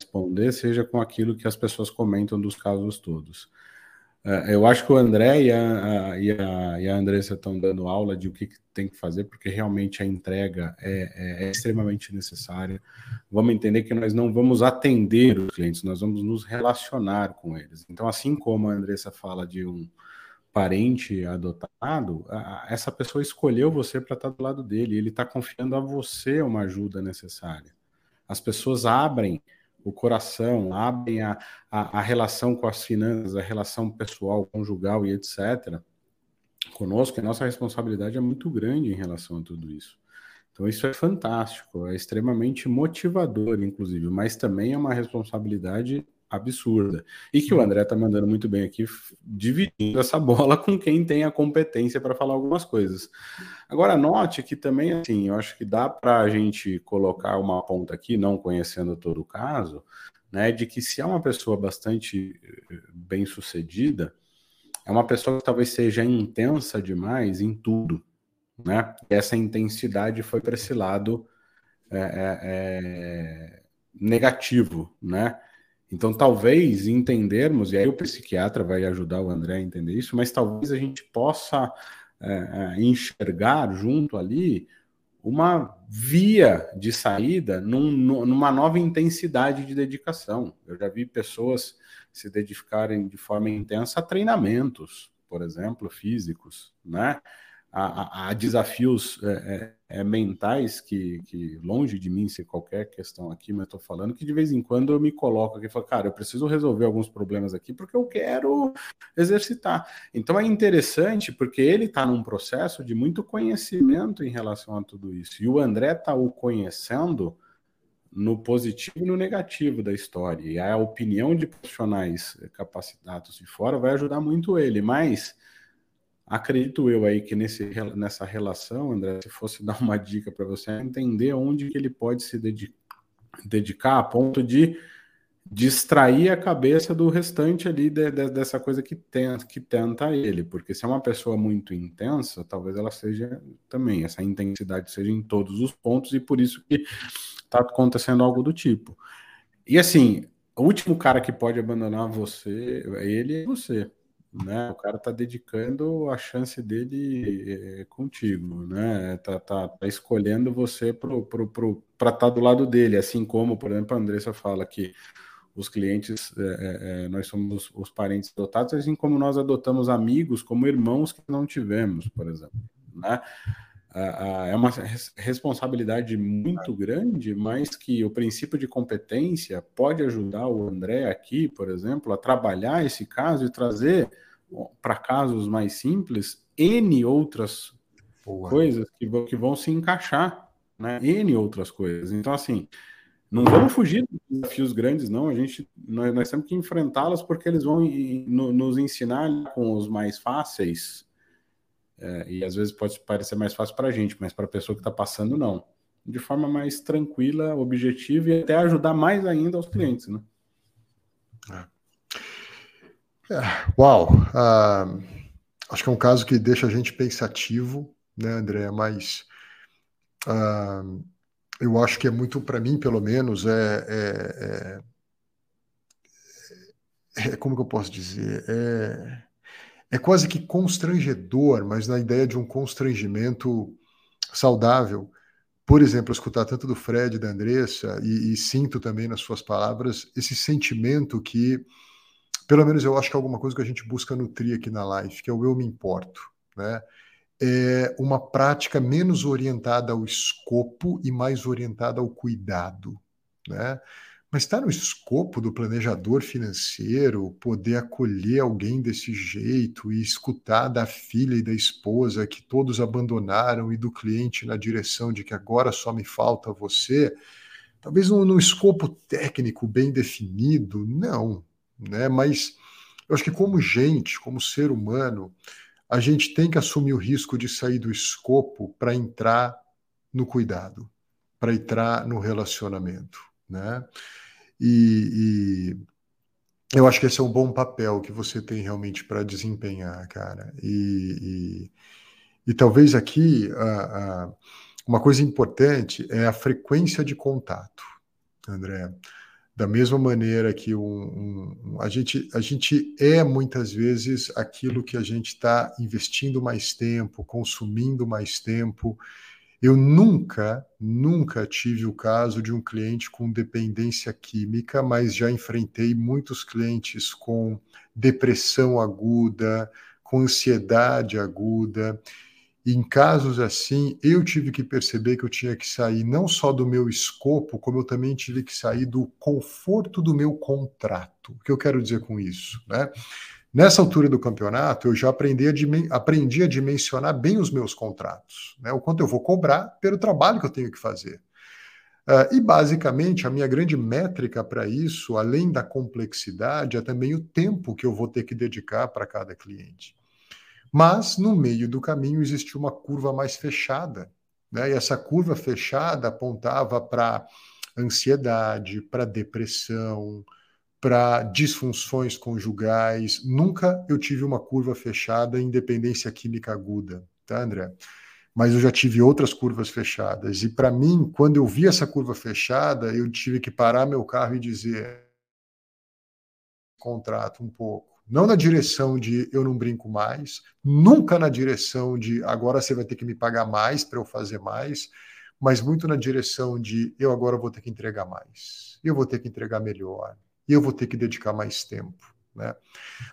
B: responder, seja com aquilo que as pessoas comentam dos casos todos. É, eu acho que o André e a, e a, e a Andressa estão dando aula de o que tem que fazer, porque realmente a entrega é, é, é, extremamente necessária. Vamos entender que nós não vamos atender os clientes, nós vamos nos relacionar com eles. Então, assim como a Andressa fala de um parente adotado, essa pessoa escolheu você para estar do lado dele, ele está confiando a você uma ajuda necessária. As pessoas abrem o coração, abrem a, a, a, relação com as finanças, a relação pessoal, conjugal e etc., conosco, a nossa responsabilidade é muito grande em relação a tudo isso. Então, isso é fantástico, é extremamente motivador, inclusive, mas também é uma responsabilidade absurda. E que o André está mandando muito bem aqui, dividindo essa bola <laughs> com quem tem a competência para falar algumas coisas. Agora, note que também, assim, eu acho que dá para a gente colocar uma ponta aqui, não conhecendo todo o caso, né, de que se é uma pessoa bastante eh, bem sucedida, é uma pessoa que talvez seja intensa demais em tudo, né? E essa intensidade foi para esse lado é, é, é, negativo, né? Então, talvez entendermos, e aí o psiquiatra vai ajudar o André a entender isso, mas talvez a gente possa é, é, enxergar junto ali uma via de saída num, numa nova intensidade de dedicação. Eu já vi pessoas se dedicarem de forma intensa a treinamentos, por exemplo, físicos, né? a, a desafios é, é, mentais que, que, longe de mim ser qualquer questão aqui, mas estou falando que de vez em quando eu me coloco aqui e falo, cara, eu preciso resolver alguns problemas aqui porque eu quero exercitar. Então é interessante porque ele está num processo de muito conhecimento em relação a tudo isso. E o André está o conhecendo no positivo e no negativo da história. E a opinião de profissionais capacitados de fora vai ajudar muito ele, mas Acredito eu aí que nesse, nessa relação, André, se fosse <laughs> dar uma dica para você, é entender onde ele pode se dedicar a ponto de distrair a cabeça do restante ali de, de, dessa coisa que tenta, que tenta ele, porque se é uma pessoa muito intensa, talvez ela seja também, essa intensidade seja em todos os pontos, e por isso que está acontecendo algo do tipo. E assim, o último cara que pode abandonar você, ele é você né? O cara tá dedicando a chance dele é, contigo, né? Tá, tá, tá escolhendo você para pro, pro, estar tá do lado dele, assim como, por exemplo, a Andressa fala que os clientes, é, é, nós somos os parentes adotados, assim como nós adotamos amigos como irmãos que não tivemos, por exemplo, né? É uma responsabilidade muito grande, mas que o princípio de competência pode ajudar o André aqui, por exemplo, a trabalhar esse caso e trazer para casos mais simples N outras Boa. coisas que, que vão se encaixar, né? N outras coisas. Então, assim, não vamos fugir dos desafios grandes, não. A gente, nós, nós temos que enfrentá-los porque eles vão no, nos ensinar com os mais fáceis é, e às vezes pode parecer mais fácil para a gente, mas para a pessoa que está passando, não. De forma mais tranquila, objetiva e até ajudar mais ainda aos clientes, né?
A: É. É, uau! Uh, acho que é um caso que deixa a gente pensativo, né, André? Mas uh, eu acho que é muito, para mim, pelo menos, é, é, é, é, Como que eu posso dizer? É é quase que constrangedor, mas na ideia de um constrangimento saudável. Por exemplo, escutar tanto do Fred, da Andressa, e, e, sinto também nas suas palavras esse sentimento que, pelo menos eu acho que é alguma coisa que a gente busca nutrir aqui na live, que é o eu me importo, né? É uma prática menos orientada ao escopo e mais orientada ao cuidado, né? Mas está no escopo do planejador financeiro poder acolher alguém desse jeito e escutar da filha e da esposa que todos abandonaram e do cliente na direção de que agora só me falta você. talvez num, num escopo técnico bem definido, não, né? Mas eu acho que como gente, como ser humano, a gente tem que assumir o risco de sair do escopo para entrar no cuidado, para entrar no relacionamento, né? E, e, eu acho que esse é um bom papel que você tem realmente para desempenhar, cara. E, e, e talvez aqui a, a, uma coisa importante é a frequência de contato, André. Da mesma maneira que um, um, a, gente, a gente é muitas vezes aquilo que a gente está investindo mais tempo, consumindo mais tempo. Eu nunca, nunca tive o caso de um cliente com dependência química, mas já enfrentei muitos clientes com depressão aguda, com ansiedade aguda. Em casos assim, eu tive que perceber que eu tinha que sair não só do meu escopo, como eu também tive que sair do conforto do meu contrato. O que eu quero dizer com isso? Né? Nessa altura do campeonato, eu já aprendi a, aprendi a dimensionar bem os meus contratos, né? o quanto eu vou cobrar pelo trabalho que eu tenho que fazer. Uh, e basicamente a minha grande métrica para isso, além da complexidade, é também o tempo que eu vou ter que dedicar para cada cliente. Mas no meio do caminho existia uma curva mais fechada, né? E essa curva fechada apontava para ansiedade, para depressão, para disfunções conjugais. Nunca eu tive uma curva fechada em dependência química aguda, tá, André? Mas eu já tive outras curvas fechadas. E para mim, quando eu vi essa curva fechada, eu tive que parar meu carro e dizer contrato um pouco não na direção de eu não brinco mais, nunca na direção de agora você vai ter que me pagar mais para eu fazer mais, mas muito na direção de eu agora vou ter que entregar mais, eu vou ter que entregar melhor, eu vou ter que dedicar mais tempo. Né?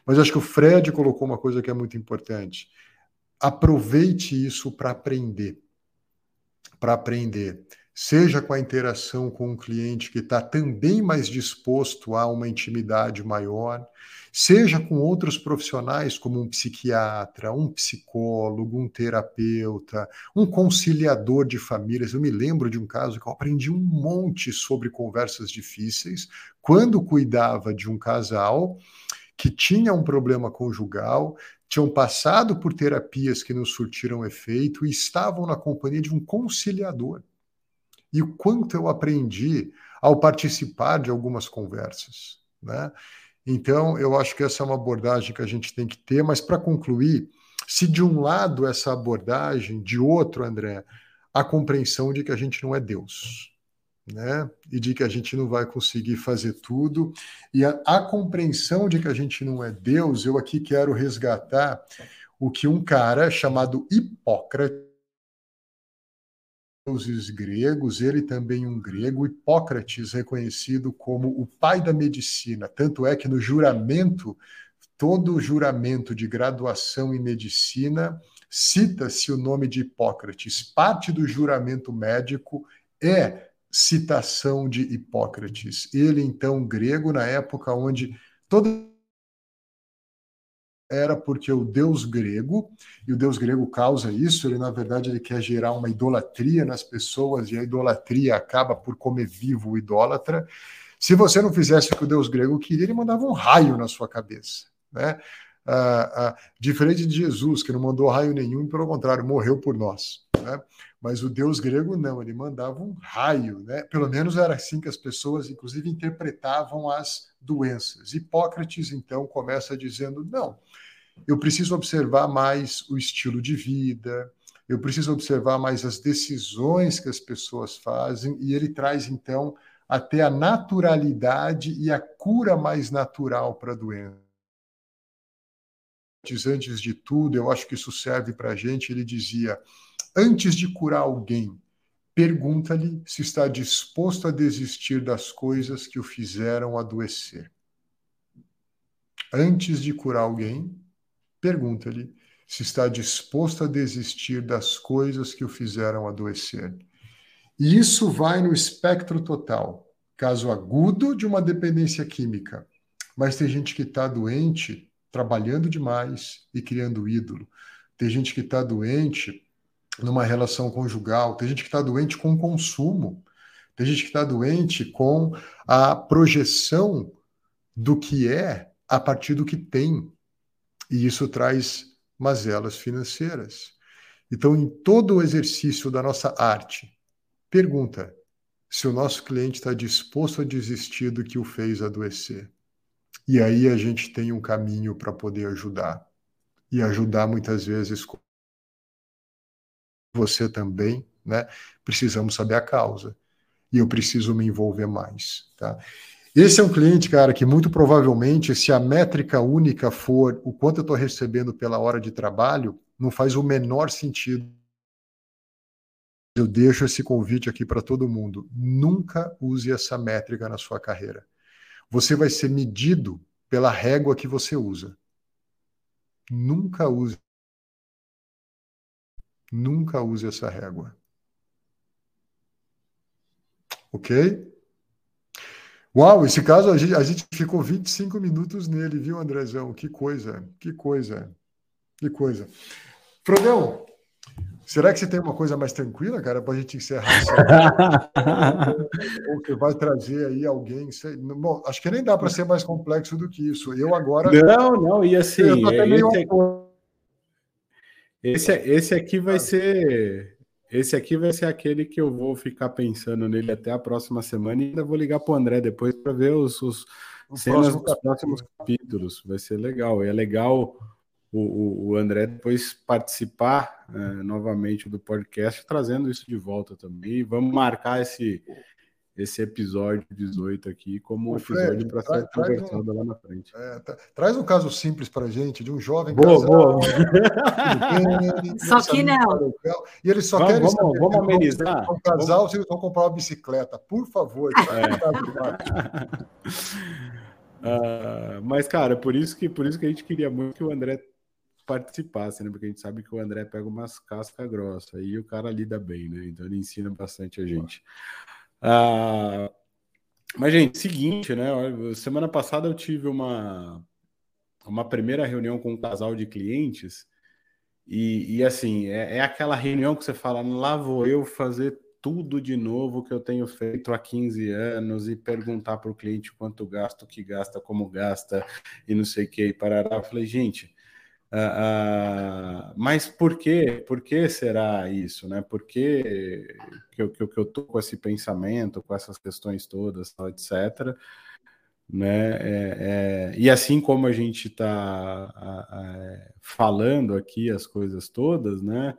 A: Mas acho que o Fred colocou uma coisa que é muito importante. Aproveite isso para aprender. Para aprender seja com a interação com um cliente que está também mais disposto a uma intimidade maior, seja com outros profissionais, como um psiquiatra, um psicólogo, um terapeuta, um conciliador de famílias. Eu me lembro de um caso que eu aprendi um monte sobre conversas difíceis quando cuidava de um casal que tinha um problema conjugal, tinham passado por terapias que não surtiram efeito e estavam na companhia de um conciliador e o quanto eu aprendi ao participar de algumas conversas, né? Então, eu acho que essa é uma abordagem que a gente tem que ter, mas para concluir, se de um lado essa abordagem, de outro, André, a compreensão de que a gente não é Deus, né? E de que a gente não vai conseguir fazer tudo, e a, a compreensão de que a gente não é Deus, eu aqui quero resgatar o que um cara chamado Hipócrates deuses gregos, ele também um grego, Hipócrates, reconhecido como o pai da medicina. Tanto é que no juramento, todo juramento de graduação em medicina, cita-se o nome de Hipócrates. Parte do juramento médico é citação de Hipócrates. Ele, então, grego, na época onde era porque o deus grego, e o deus grego causa isso, ele na verdade ele quer gerar uma idolatria nas pessoas, e a idolatria acaba por comer vivo o idólatra. Se você não fizesse o que o deus grego queria, ele mandava um raio na sua cabeça. Né? Ah, ah, diferente de Jesus, que não mandou raio nenhum, pelo contrário, morreu por nós. Né? Mas o deus grego não, ele mandava um raio. Né? Pelo menos era assim que as pessoas, inclusive, interpretavam as doenças. Hipócrates, então, começa dizendo: não, eu preciso observar mais o estilo de vida, eu preciso observar mais as decisões que as pessoas fazem, e ele traz, então, até a naturalidade e a cura mais natural para a doença. Antes de tudo, eu acho que isso serve para a gente. Ele dizia: antes de curar alguém, pergunta-lhe se está disposto a desistir das coisas que o fizeram adoecer. Antes de curar alguém, Pergunta-lhe se está disposto a desistir das coisas que o fizeram adoecer. E isso vai no espectro total. Caso agudo de uma dependência química. Mas tem gente que está doente trabalhando demais e criando ídolo. Tem gente que está doente numa relação conjugal. Tem gente que está doente com consumo. Tem gente que está doente com a projeção do que é a partir do que tem. E isso traz mazelas financeiras. Então, em todo o exercício da nossa arte, pergunta se o nosso cliente está disposto a desistir do que o fez adoecer. E aí a gente tem um caminho para poder ajudar. E ajudar muitas vezes você também, né? Precisamos saber a causa. E eu preciso me envolver mais, tá? Esse é um cliente, cara, que muito provavelmente, se a métrica única for o quanto eu estou recebendo pela hora de trabalho, não faz o menor sentido. Eu deixo esse convite aqui para todo mundo. Nunca use essa métrica na sua carreira. Você vai ser medido pela régua que você usa. Nunca use. Nunca use essa régua. Ok? Uau, esse caso a gente, a gente ficou 25 minutos nele, viu, Andrezão? Que coisa, que coisa, que coisa. Frodão, será que você tem uma coisa mais tranquila, cara, para a gente encerrar? <laughs> Ou que vai trazer aí alguém? Sei, bom, acho que nem dá para ser mais complexo do que isso. Eu agora.
B: Não, não, e assim. Esse, esse, esse aqui vai ah. ser esse aqui vai ser aquele que eu vou ficar pensando nele até a próxima semana e ainda vou ligar para o André depois para ver os, os cenas dos próximos capítulos. Vai ser legal. E é legal o, o, André depois participar é, novamente do podcast, trazendo isso de volta também. E vamos marcar esse, esse episódio 18 aqui como um episódio para ser conversado um, lá na frente.
A: É, tá, traz um caso simples para gente de um jovem
B: boa, casal. Boa. <laughs>
C: só que não.
A: E eles só
B: vamos,
A: querem
B: vamos, vamos amenizar.
A: Um casal vamos... se eles vão comprar uma bicicleta. Por favor. <laughs>
B: É. uh, mas, cara, por isso, que, por isso que a gente queria muito que o André participasse, né? Porque a gente sabe que o André pega umas cascas grossas e o cara lida bem, né? Então ele ensina bastante a gente. Ah, mas, gente, seguinte, né? Semana passada eu tive uma, uma primeira reunião com um casal de clientes, e, e assim, é, é aquela reunião que você fala, lá vou eu fazer tudo de novo que eu tenho feito há 15 anos e perguntar para o cliente quanto gasta, o que gasta, como gasta e não sei o que, e parará. Eu falei, gente, Uh, uh, mas por quê? Por que será isso, né? Por que, que, eu, que, eu, tô com esse pensamento, com essas questões todas, etc. Né? É, é, e assim como a gente está falando aqui as coisas todas, né?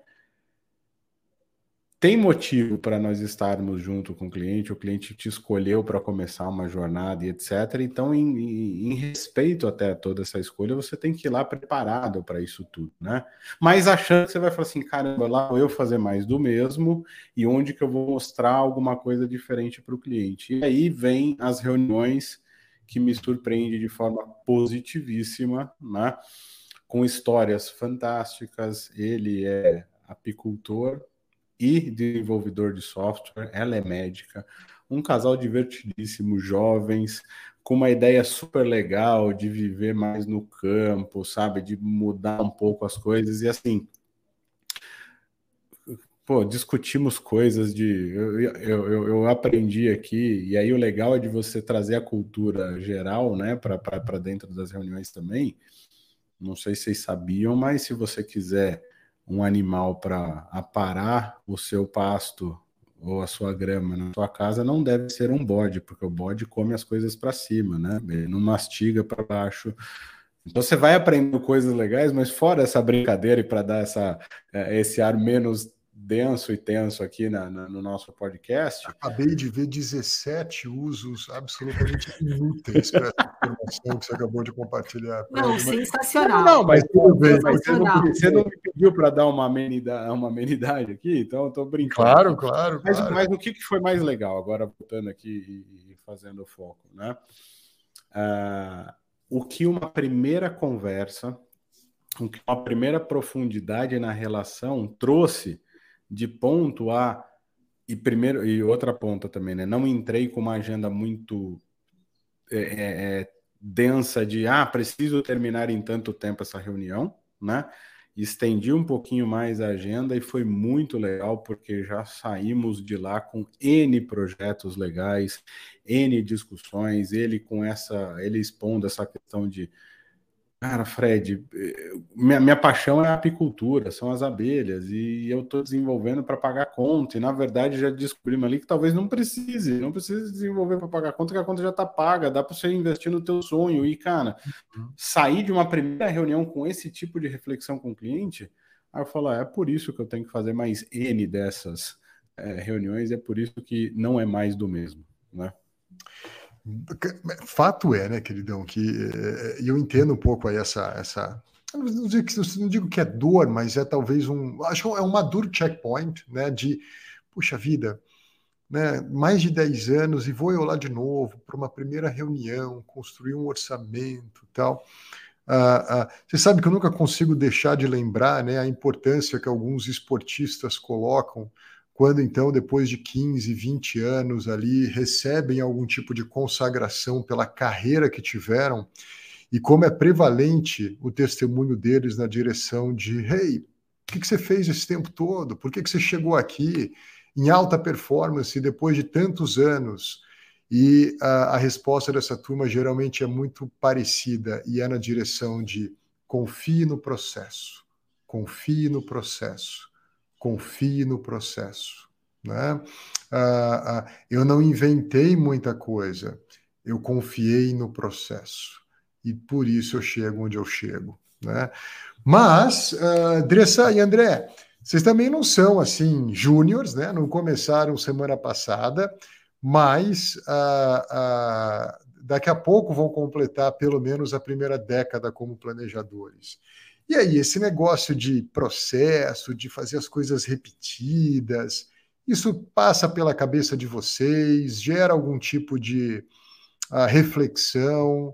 B: Tem motivo para nós estarmos junto com o cliente, o cliente te escolheu para começar uma jornada e etc. Então, em, em, respeito até a toda essa escolha, você tem que ir lá preparado para isso tudo, né? Mas achando que você vai falar assim, caramba, lá vou eu fazer mais do mesmo e onde que eu vou mostrar alguma coisa diferente para o cliente. E aí vem as reuniões que me surpreende de forma positivíssima, né? Com histórias fantásticas. Ele é apicultor, e desenvolvedor de software, ela é médica, um casal divertidíssimo, jovens, com uma ideia super legal de viver mais no campo, sabe, de mudar um pouco as coisas e assim, pô, discutimos coisas de. Eu, eu, eu, aprendi aqui, e aí o legal é de você trazer a cultura geral, né, para dentro das reuniões também. Não sei se vocês sabiam, mas se você quiser um animal para aparar o seu pasto ou a sua grama na sua casa não deve ser um bode, porque o bode come as coisas para cima, né? Ele não mastiga para baixo. Então você vai aprendendo coisas legais, mas fora essa brincadeira e para dar essa, eh, esse ar menos denso e tenso aqui na, na, no nosso podcast.
A: Acabei de ver 17 usos absolutamente inúteis para essa informação que você acabou de compartilhar.
C: Não, mas... sensacional.
B: Não, mas tudo bem, você, não, você não me pediu para dar uma amenidade, uma amenidade aqui, então eu estou brincando.
A: Claro, claro.
B: Mas,
A: claro.
B: mas o que, que foi mais legal, agora voltando aqui e, e fazendo o foco, né? Ah, o que uma primeira conversa, o que uma primeira profundidade na relação trouxe de ponto a e primeiro e outra ponta também, né? Não entrei com uma agenda muito é, é, é, densa de ah preciso terminar em tanto tempo essa reunião, né? estendi um pouquinho mais a agenda e foi muito legal porque já saímos de lá com N projetos legais, N discussões, ele com essa, ele expondo essa questão de Cara, Fred, minha, minha paixão é a apicultura, são as abelhas, e eu estou desenvolvendo para pagar conta, e na verdade já descobrimos ali que talvez não precise, não precise desenvolver para pagar conta, que a conta já está paga, dá para você investir no teu sonho. E, cara, uhum. sair de uma primeira reunião com esse tipo de reflexão com o cliente, aí eu falo, ah, é por isso que eu tenho que fazer mais N dessas é, reuniões, é por isso que não é mais do mesmo, né?
A: Fato é, né, queridão, que eh, eu entendo um pouco aí essa. essa não digo, que, não digo que é dor, mas é talvez um. Acho que é um maduro checkpoint, né? De, puxa vida, né, mais de 10 anos e vou eu lá de novo para uma primeira reunião, construir um orçamento tal. Ah, ah, você sabe que eu nunca consigo deixar de lembrar né, a importância que alguns esportistas colocam quando então, depois de 15, 20 anos ali, recebem algum tipo de consagração pela carreira que tiveram, e como é prevalente o testemunho deles na direção de: hey, o que, que você fez esse tempo todo? Por que, que você chegou aqui em alta performance depois de tantos anos? E a, a resposta dessa turma geralmente é muito parecida e é na direção de confie no processo, confie no processo confie no processo. Né? Ah, ah, eu não inventei muita coisa, eu confiei no processo. E por isso eu chego onde eu chego. Né? Mas, uh, Dressa e André, vocês também não são assim júniores, né? não começaram semana passada, mas uh, uh, daqui a pouco vão completar pelo menos a primeira década como planejadores. E aí, esse negócio de processo, de fazer as coisas repetidas, isso passa pela cabeça de vocês, gera algum tipo de uh, reflexão,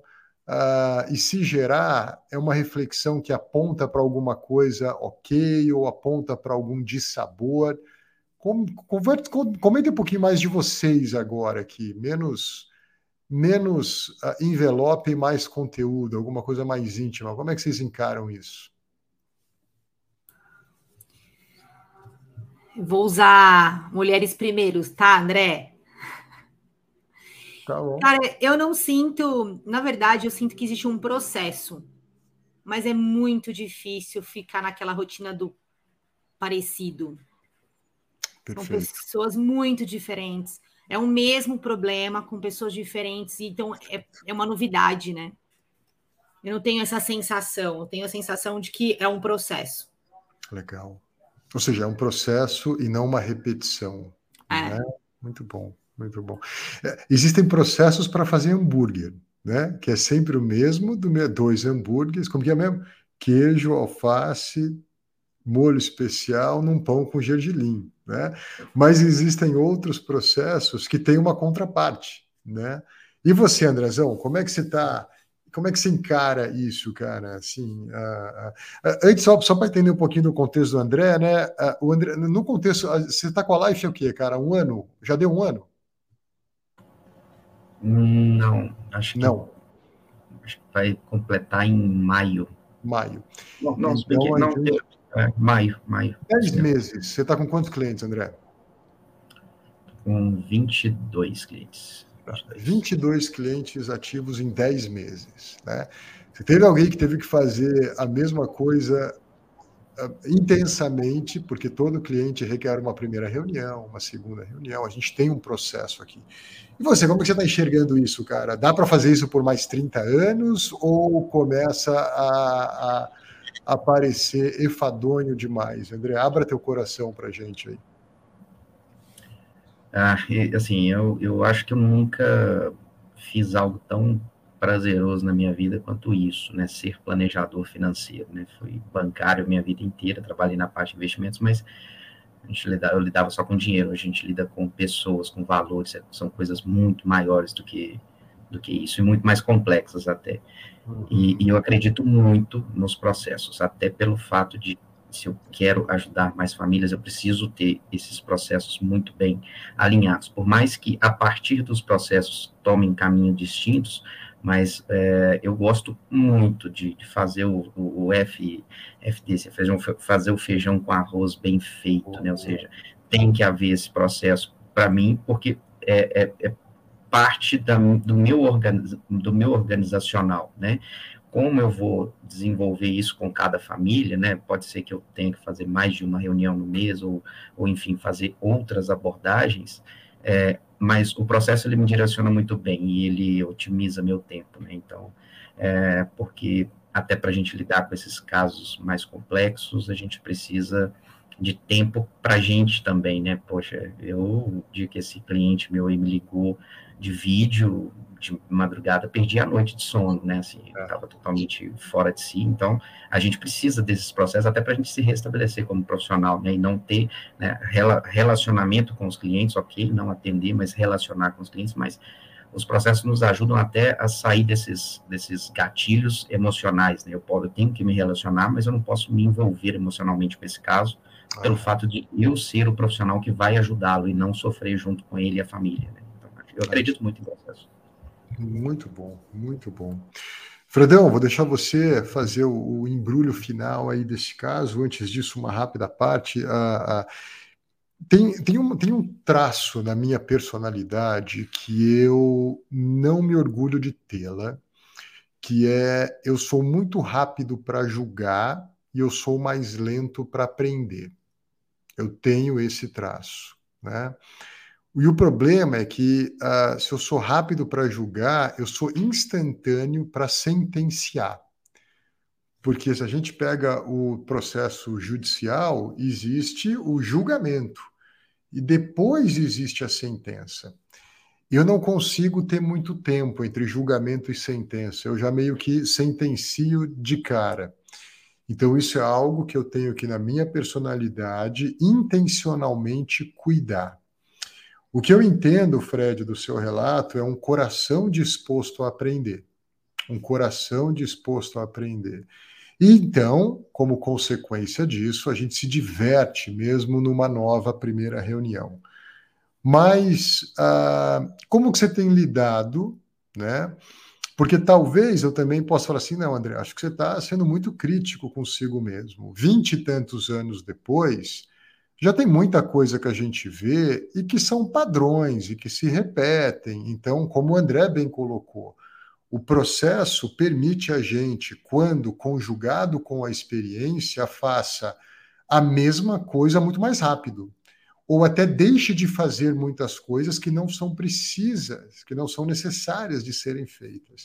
A: uh, e se gerar, é uma reflexão que aponta para alguma coisa ok ou aponta para algum dissabor. Com, comente um pouquinho mais de vocês agora aqui, menos menos uh, envelope e mais conteúdo, alguma coisa mais íntima. Como é que vocês encaram isso?
C: Vou usar mulheres primeiros, tá, André? Tá bom. Cara, eu não sinto, na verdade, eu sinto que existe um processo, mas é muito difícil ficar naquela rotina do parecido. Perfeito. São pessoas muito diferentes é o mesmo problema com pessoas diferentes, então é, é uma novidade, né? Eu não tenho essa sensação, eu tenho a sensação de que é um processo.
A: Legal. Ou seja, é um processo e não uma repetição. É. Né? Muito bom, muito bom. É, existem processos para fazer hambúrguer, né? Que é sempre o mesmo, do dois hambúrgueres, como que é mesmo? Queijo, alface, molho especial num pão com gergelim, né? Mas existem outros processos que têm uma contraparte, né? E você, Andrezão, como é que você está? Como é que você encara isso, cara? Assim, uh, uh, antes, só, só para entender um pouquinho do contexto do André, né? Uh, o André, no contexto, você está com a Life é o quê, cara? Um ano? Já deu um ano?
D: Não, acho que não. Acho que vai completar em maio.
A: Maio.
D: Não, não, então, não, é, maio, maio.
A: Dez meses. Você está com quantos clientes, André?
D: Com 22 clientes.
A: 22. 22 clientes ativos em 10 meses. Né? Você teve alguém que teve que fazer a mesma coisa uh, intensamente, porque todo cliente requer uma primeira reunião, uma segunda reunião, a gente tem um processo aqui. E você, como que você está enxergando isso, cara? Dá para fazer isso por mais 30 anos ou começa a, a aparecer enfadonho demais. André, abra teu coração para gente aí.
D: Ah, assim, eu, eu acho que eu nunca fiz algo tão prazeroso na minha vida quanto isso, né? Ser planejador financeiro, né? Fui bancário minha vida inteira, trabalhei na parte de investimentos, mas a gente lidava, eu lidava só com dinheiro, a gente lida com pessoas, com valores, são coisas muito maiores do que do que isso, e muito mais complexas até. Uhum. E, e, eu acredito muito nos processos, até pelo fato de, se eu quero ajudar mais famílias, eu preciso ter esses processos muito bem alinhados. Por mais que, a partir dos processos, tomem caminhos distintos, mas é, eu gosto muito de, de fazer o, o, o F, FD, fazer, fazer o feijão com arroz bem feito, né? Ou seja, tem que haver esse processo para mim, porque é, é, é parte da, do, meu organiz, do meu organizacional, né? Como eu vou desenvolver isso com cada família, né? Pode ser que eu tenha que fazer mais de uma reunião no mês, ou, ou enfim, fazer outras abordagens, é, mas o processo ele me direciona muito bem e ele otimiza meu tempo, né? Então, é, porque até para a gente lidar com esses casos mais complexos, a gente precisa de tempo para a gente também, né? Poxa, eu, o dia que esse cliente meu me ligou de vídeo, de madrugada, perdi a noite de sono, né? Assim, estava é. totalmente fora de si. Então, a gente precisa desses processos até para a gente se restabelecer como profissional, né? E não ter né, relacionamento com os clientes, ok, não atender, mas relacionar com os clientes, mas os processos nos ajudam até a sair desses, desses gatilhos emocionais, né? Eu, posso, eu tenho que me relacionar, mas eu não posso me envolver emocionalmente com esse caso, pelo fato de eu ser o profissional que vai ajudá-lo e não sofrer junto com ele e a família. Né? Eu acredito muito em processo.
A: Muito bom, muito bom. Fredão, vou deixar você fazer o, embrulho final aí desse caso. Antes disso, uma rápida parte. Uh, uh, tem, tem, um, tem um traço na minha personalidade que eu não me orgulho de tê-la, que é eu sou muito rápido para julgar e eu sou mais lento para aprender. Eu tenho esse traço, né? E o problema é que uh, se eu sou rápido para julgar, eu sou instantâneo para sentenciar. Porque se a gente pega o processo judicial, existe o julgamento e depois existe a sentença. Eu não consigo ter muito tempo entre julgamento e sentença. Eu já meio que sentencio de cara. Então, isso é algo que eu tenho que, na minha personalidade, intencionalmente cuidar. O que eu entendo, Fred, do seu relato é um coração disposto a aprender. Um coração disposto a aprender. E então, como consequência disso, a gente se diverte mesmo numa nova primeira reunião. Mas ah, como que você tem lidado, né? Porque talvez eu também possa falar assim, não, André, acho que você está sendo muito crítico consigo mesmo. Vinte e tantos anos depois, já tem muita coisa que a gente vê e que são padrões e que se repetem. Então, como o André bem colocou, o processo permite a gente, quando conjugado com a experiência, faça a mesma coisa muito mais rápido ou até deixe de fazer muitas coisas que não são precisas, que não são necessárias de serem feitas.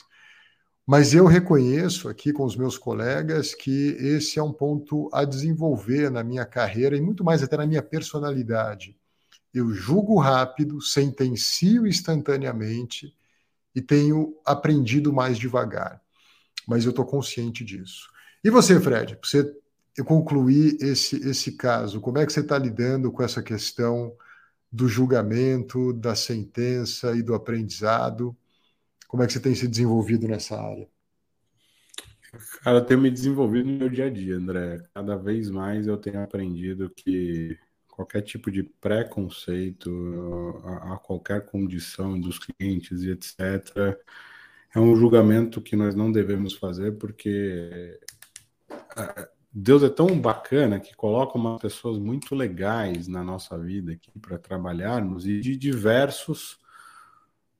A: Mas eu reconheço aqui com os meus colegas que esse é um ponto a desenvolver na minha carreira e muito mais até na minha personalidade. Eu julgo rápido, sentencio instantaneamente e tenho aprendido mais devagar. Mas eu estou consciente disso. E você, Fred? Você eu concluir esse, esse caso, como é que você está lidando com essa questão do julgamento, da sentença e do aprendizado? Como é que você tem se desenvolvido nessa área?
B: Cara, eu tenho me desenvolvido no meu dia a dia, André. Cada vez mais eu tenho aprendido que qualquer tipo de preconceito a, a qualquer condição dos clientes e etc. É um julgamento que nós não devemos fazer porque Deus é tão bacana que coloca umas pessoas muito legais na nossa vida aqui para trabalharmos e de diversos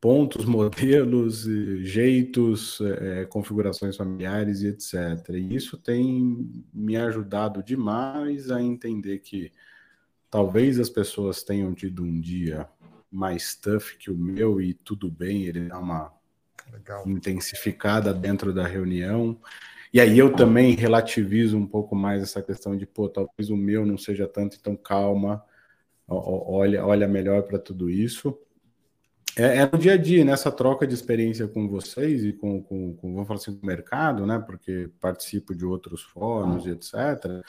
B: pontos, <laughs> modelos, jeitos, é, configurações familiares e etc. E isso tem me ajudado demais a entender que talvez as pessoas tenham tido um dia mais tough que o meu e tudo bem, ele dá uma Legal. intensificada dentro da reunião e aí eu também relativizo um pouco mais essa questão de, pô, talvez o meu não seja tanto, então calma, olha, olha melhor para tudo isso. É, é, no dia a dia, nessa troca de experiência com vocês e com, com, com, vamos falar assim, com o mercado, né? Porque participo de outros fóruns e etc.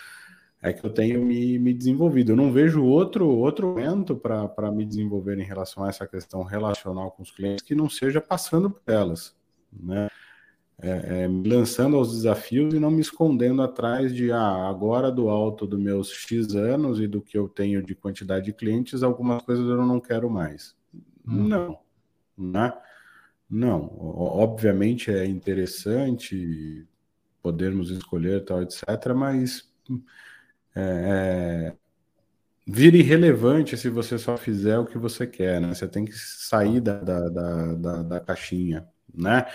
B: É que eu tenho me, me desenvolvido. Eu não vejo outro, outro momento para me desenvolver em relação a essa questão relacional com os clientes que não seja passando por elas, né? é, é, me lançando aos desafios e não me escondendo atrás de ah, agora do alto dos meus X anos e do que eu tenho de quantidade de clientes, algumas coisas eu não quero mais. Não, né? Não, obviamente é interessante podermos escolher tal, etc., mas é, é, vira irrelevante se você só fizer o que você quer, né? Você tem que sair da, da, da, da, da caixinha, né?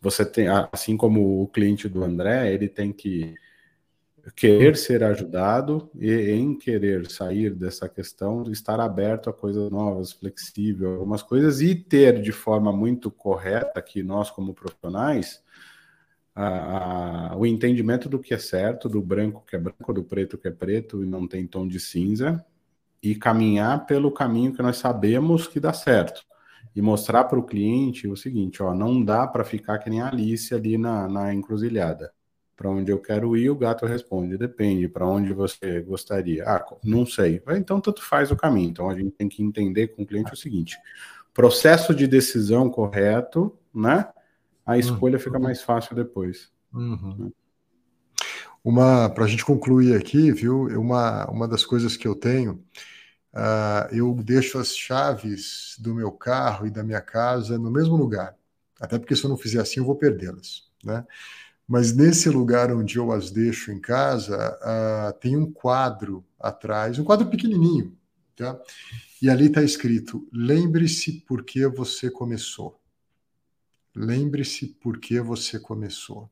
B: Você tem, assim como o cliente do André, ele tem que querer ser ajudado e em querer sair dessa questão, estar aberto a coisas novas, flexível, algumas coisas e ter de forma muito correta que nós como profissionais a, a, o entendimento do que é certo, do branco que é branco, do preto que é preto e não tem tom de cinza e caminhar pelo caminho que nós sabemos que dá certo. E mostrar para o cliente o seguinte, ó, não dá para ficar que nem a Alice ali na, na encruzilhada para onde eu quero ir, o gato responde, depende, para onde você gostaria. Ah, não sei. Então, tanto faz o caminho. Então, a gente tem que entender com o cliente o seguinte: processo de decisão correto, né? A escolha fica mais fácil depois. Uhum.
A: Uma, para a gente concluir aqui, viu? Uma, uma das coisas que eu tenho, uh, eu deixo as chaves do meu carro e da minha casa no mesmo lugar. Até porque se eu não fizer assim, eu vou perdê-las, né? Mas nesse lugar onde eu as deixo em casa, tem um quadro atrás, um quadro pequenininho, tá? E ali está escrito: lembre-se por que você começou. Lembre-se por que você começou.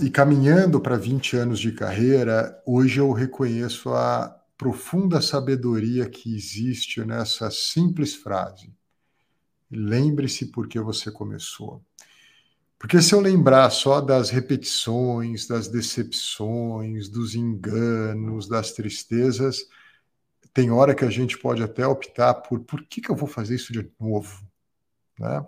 A: E caminhando para 20 anos de carreira, hoje eu reconheço a profunda sabedoria que existe nessa simples frase. Lembre-se por que você começou. Porque se eu lembrar só das repetições, das decepções, dos enganos, das tristezas, tem hora que a gente pode até optar por por que, que eu vou fazer isso de novo? Né?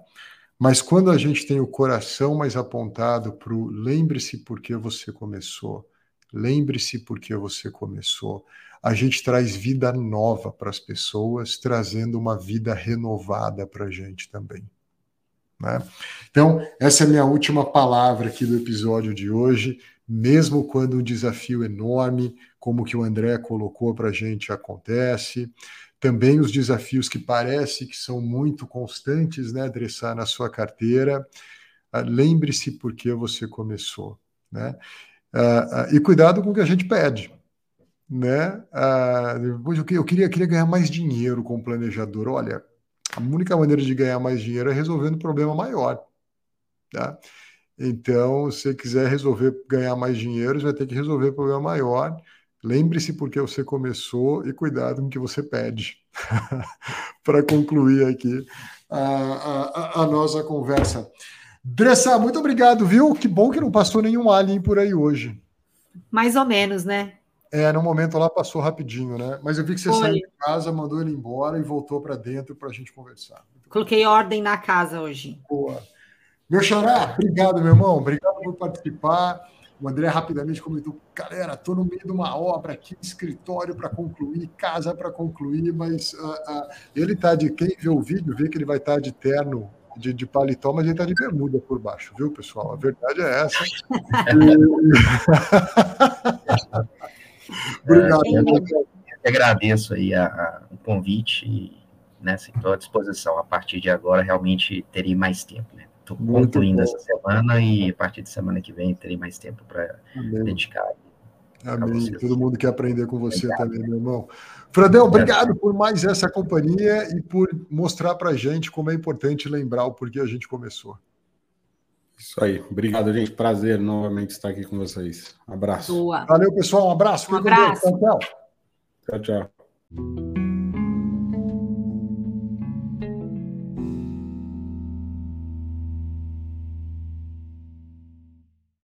A: Mas quando a gente tem o coração mais apontado para o lembre-se por que você começou, lembre-se por que você começou, a gente traz vida nova para as pessoas, trazendo uma vida renovada para a gente também. Né? Então, essa é a minha última palavra aqui do episódio de hoje, mesmo quando um desafio enorme, como que o André colocou para a gente, acontece. Também os desafios que parece que são muito constantes, né, adressar na sua carteira. Uh, Lembre-se por que você começou. Né? Uh, uh, e cuidado com o que a gente pede. Né? eu, queria, queria ganhar mais dinheiro com o planejador. Olha, a única maneira de ganhar mais dinheiro é resolvendo um problema maior. Tá? Então, se você quiser resolver ganhar mais dinheiro, você vai ter que resolver um problema maior. Lembre-se porque você começou e cuidado com o que você pede. <laughs> Para concluir aqui a, a, a, nossa conversa. Dressa, muito obrigado, viu? Que bom que não passou nenhum alien por aí hoje.
E: Mais ou menos, né?
A: É, no momento lá passou rapidinho, né? Mas eu vi que você Foi. saiu de casa, mandou ele embora e voltou para dentro para a gente conversar.
E: Coloquei ordem na casa hoje.
A: Boa. Meu xará, obrigado, meu irmão. Obrigado por participar. O André rapidamente comentou: galera, estou no meio de uma obra aqui, escritório para concluir, casa para concluir, mas uh, uh, ele está de. Quem vê o vídeo vê que ele vai estar tá de terno de, de paletó, mas ele está de bermuda por baixo, viu, pessoal? A verdade é essa. <laughs> <laughs>
D: Obrigado. É, eu, agradeço aí a, a, o convite e né, estou à disposição. A partir de agora, realmente terei mais tempo. Né? Estou concluindo bom. essa semana e a partir de semana que vem terei mais tempo para dedicar.
A: Amém. Todo mundo quer aprender com você obrigado. também, meu irmão. Fradão, obrigado por mais essa companhia e por mostrar para a gente como é importante lembrar o porquê a gente começou.
B: Isso aí. Obrigado, gente. Prazer novamente estar aqui com vocês. Abraço.
A: Boa. Valeu, pessoal. Um abraço.
E: Um abraço.
B: Tchau, tchau.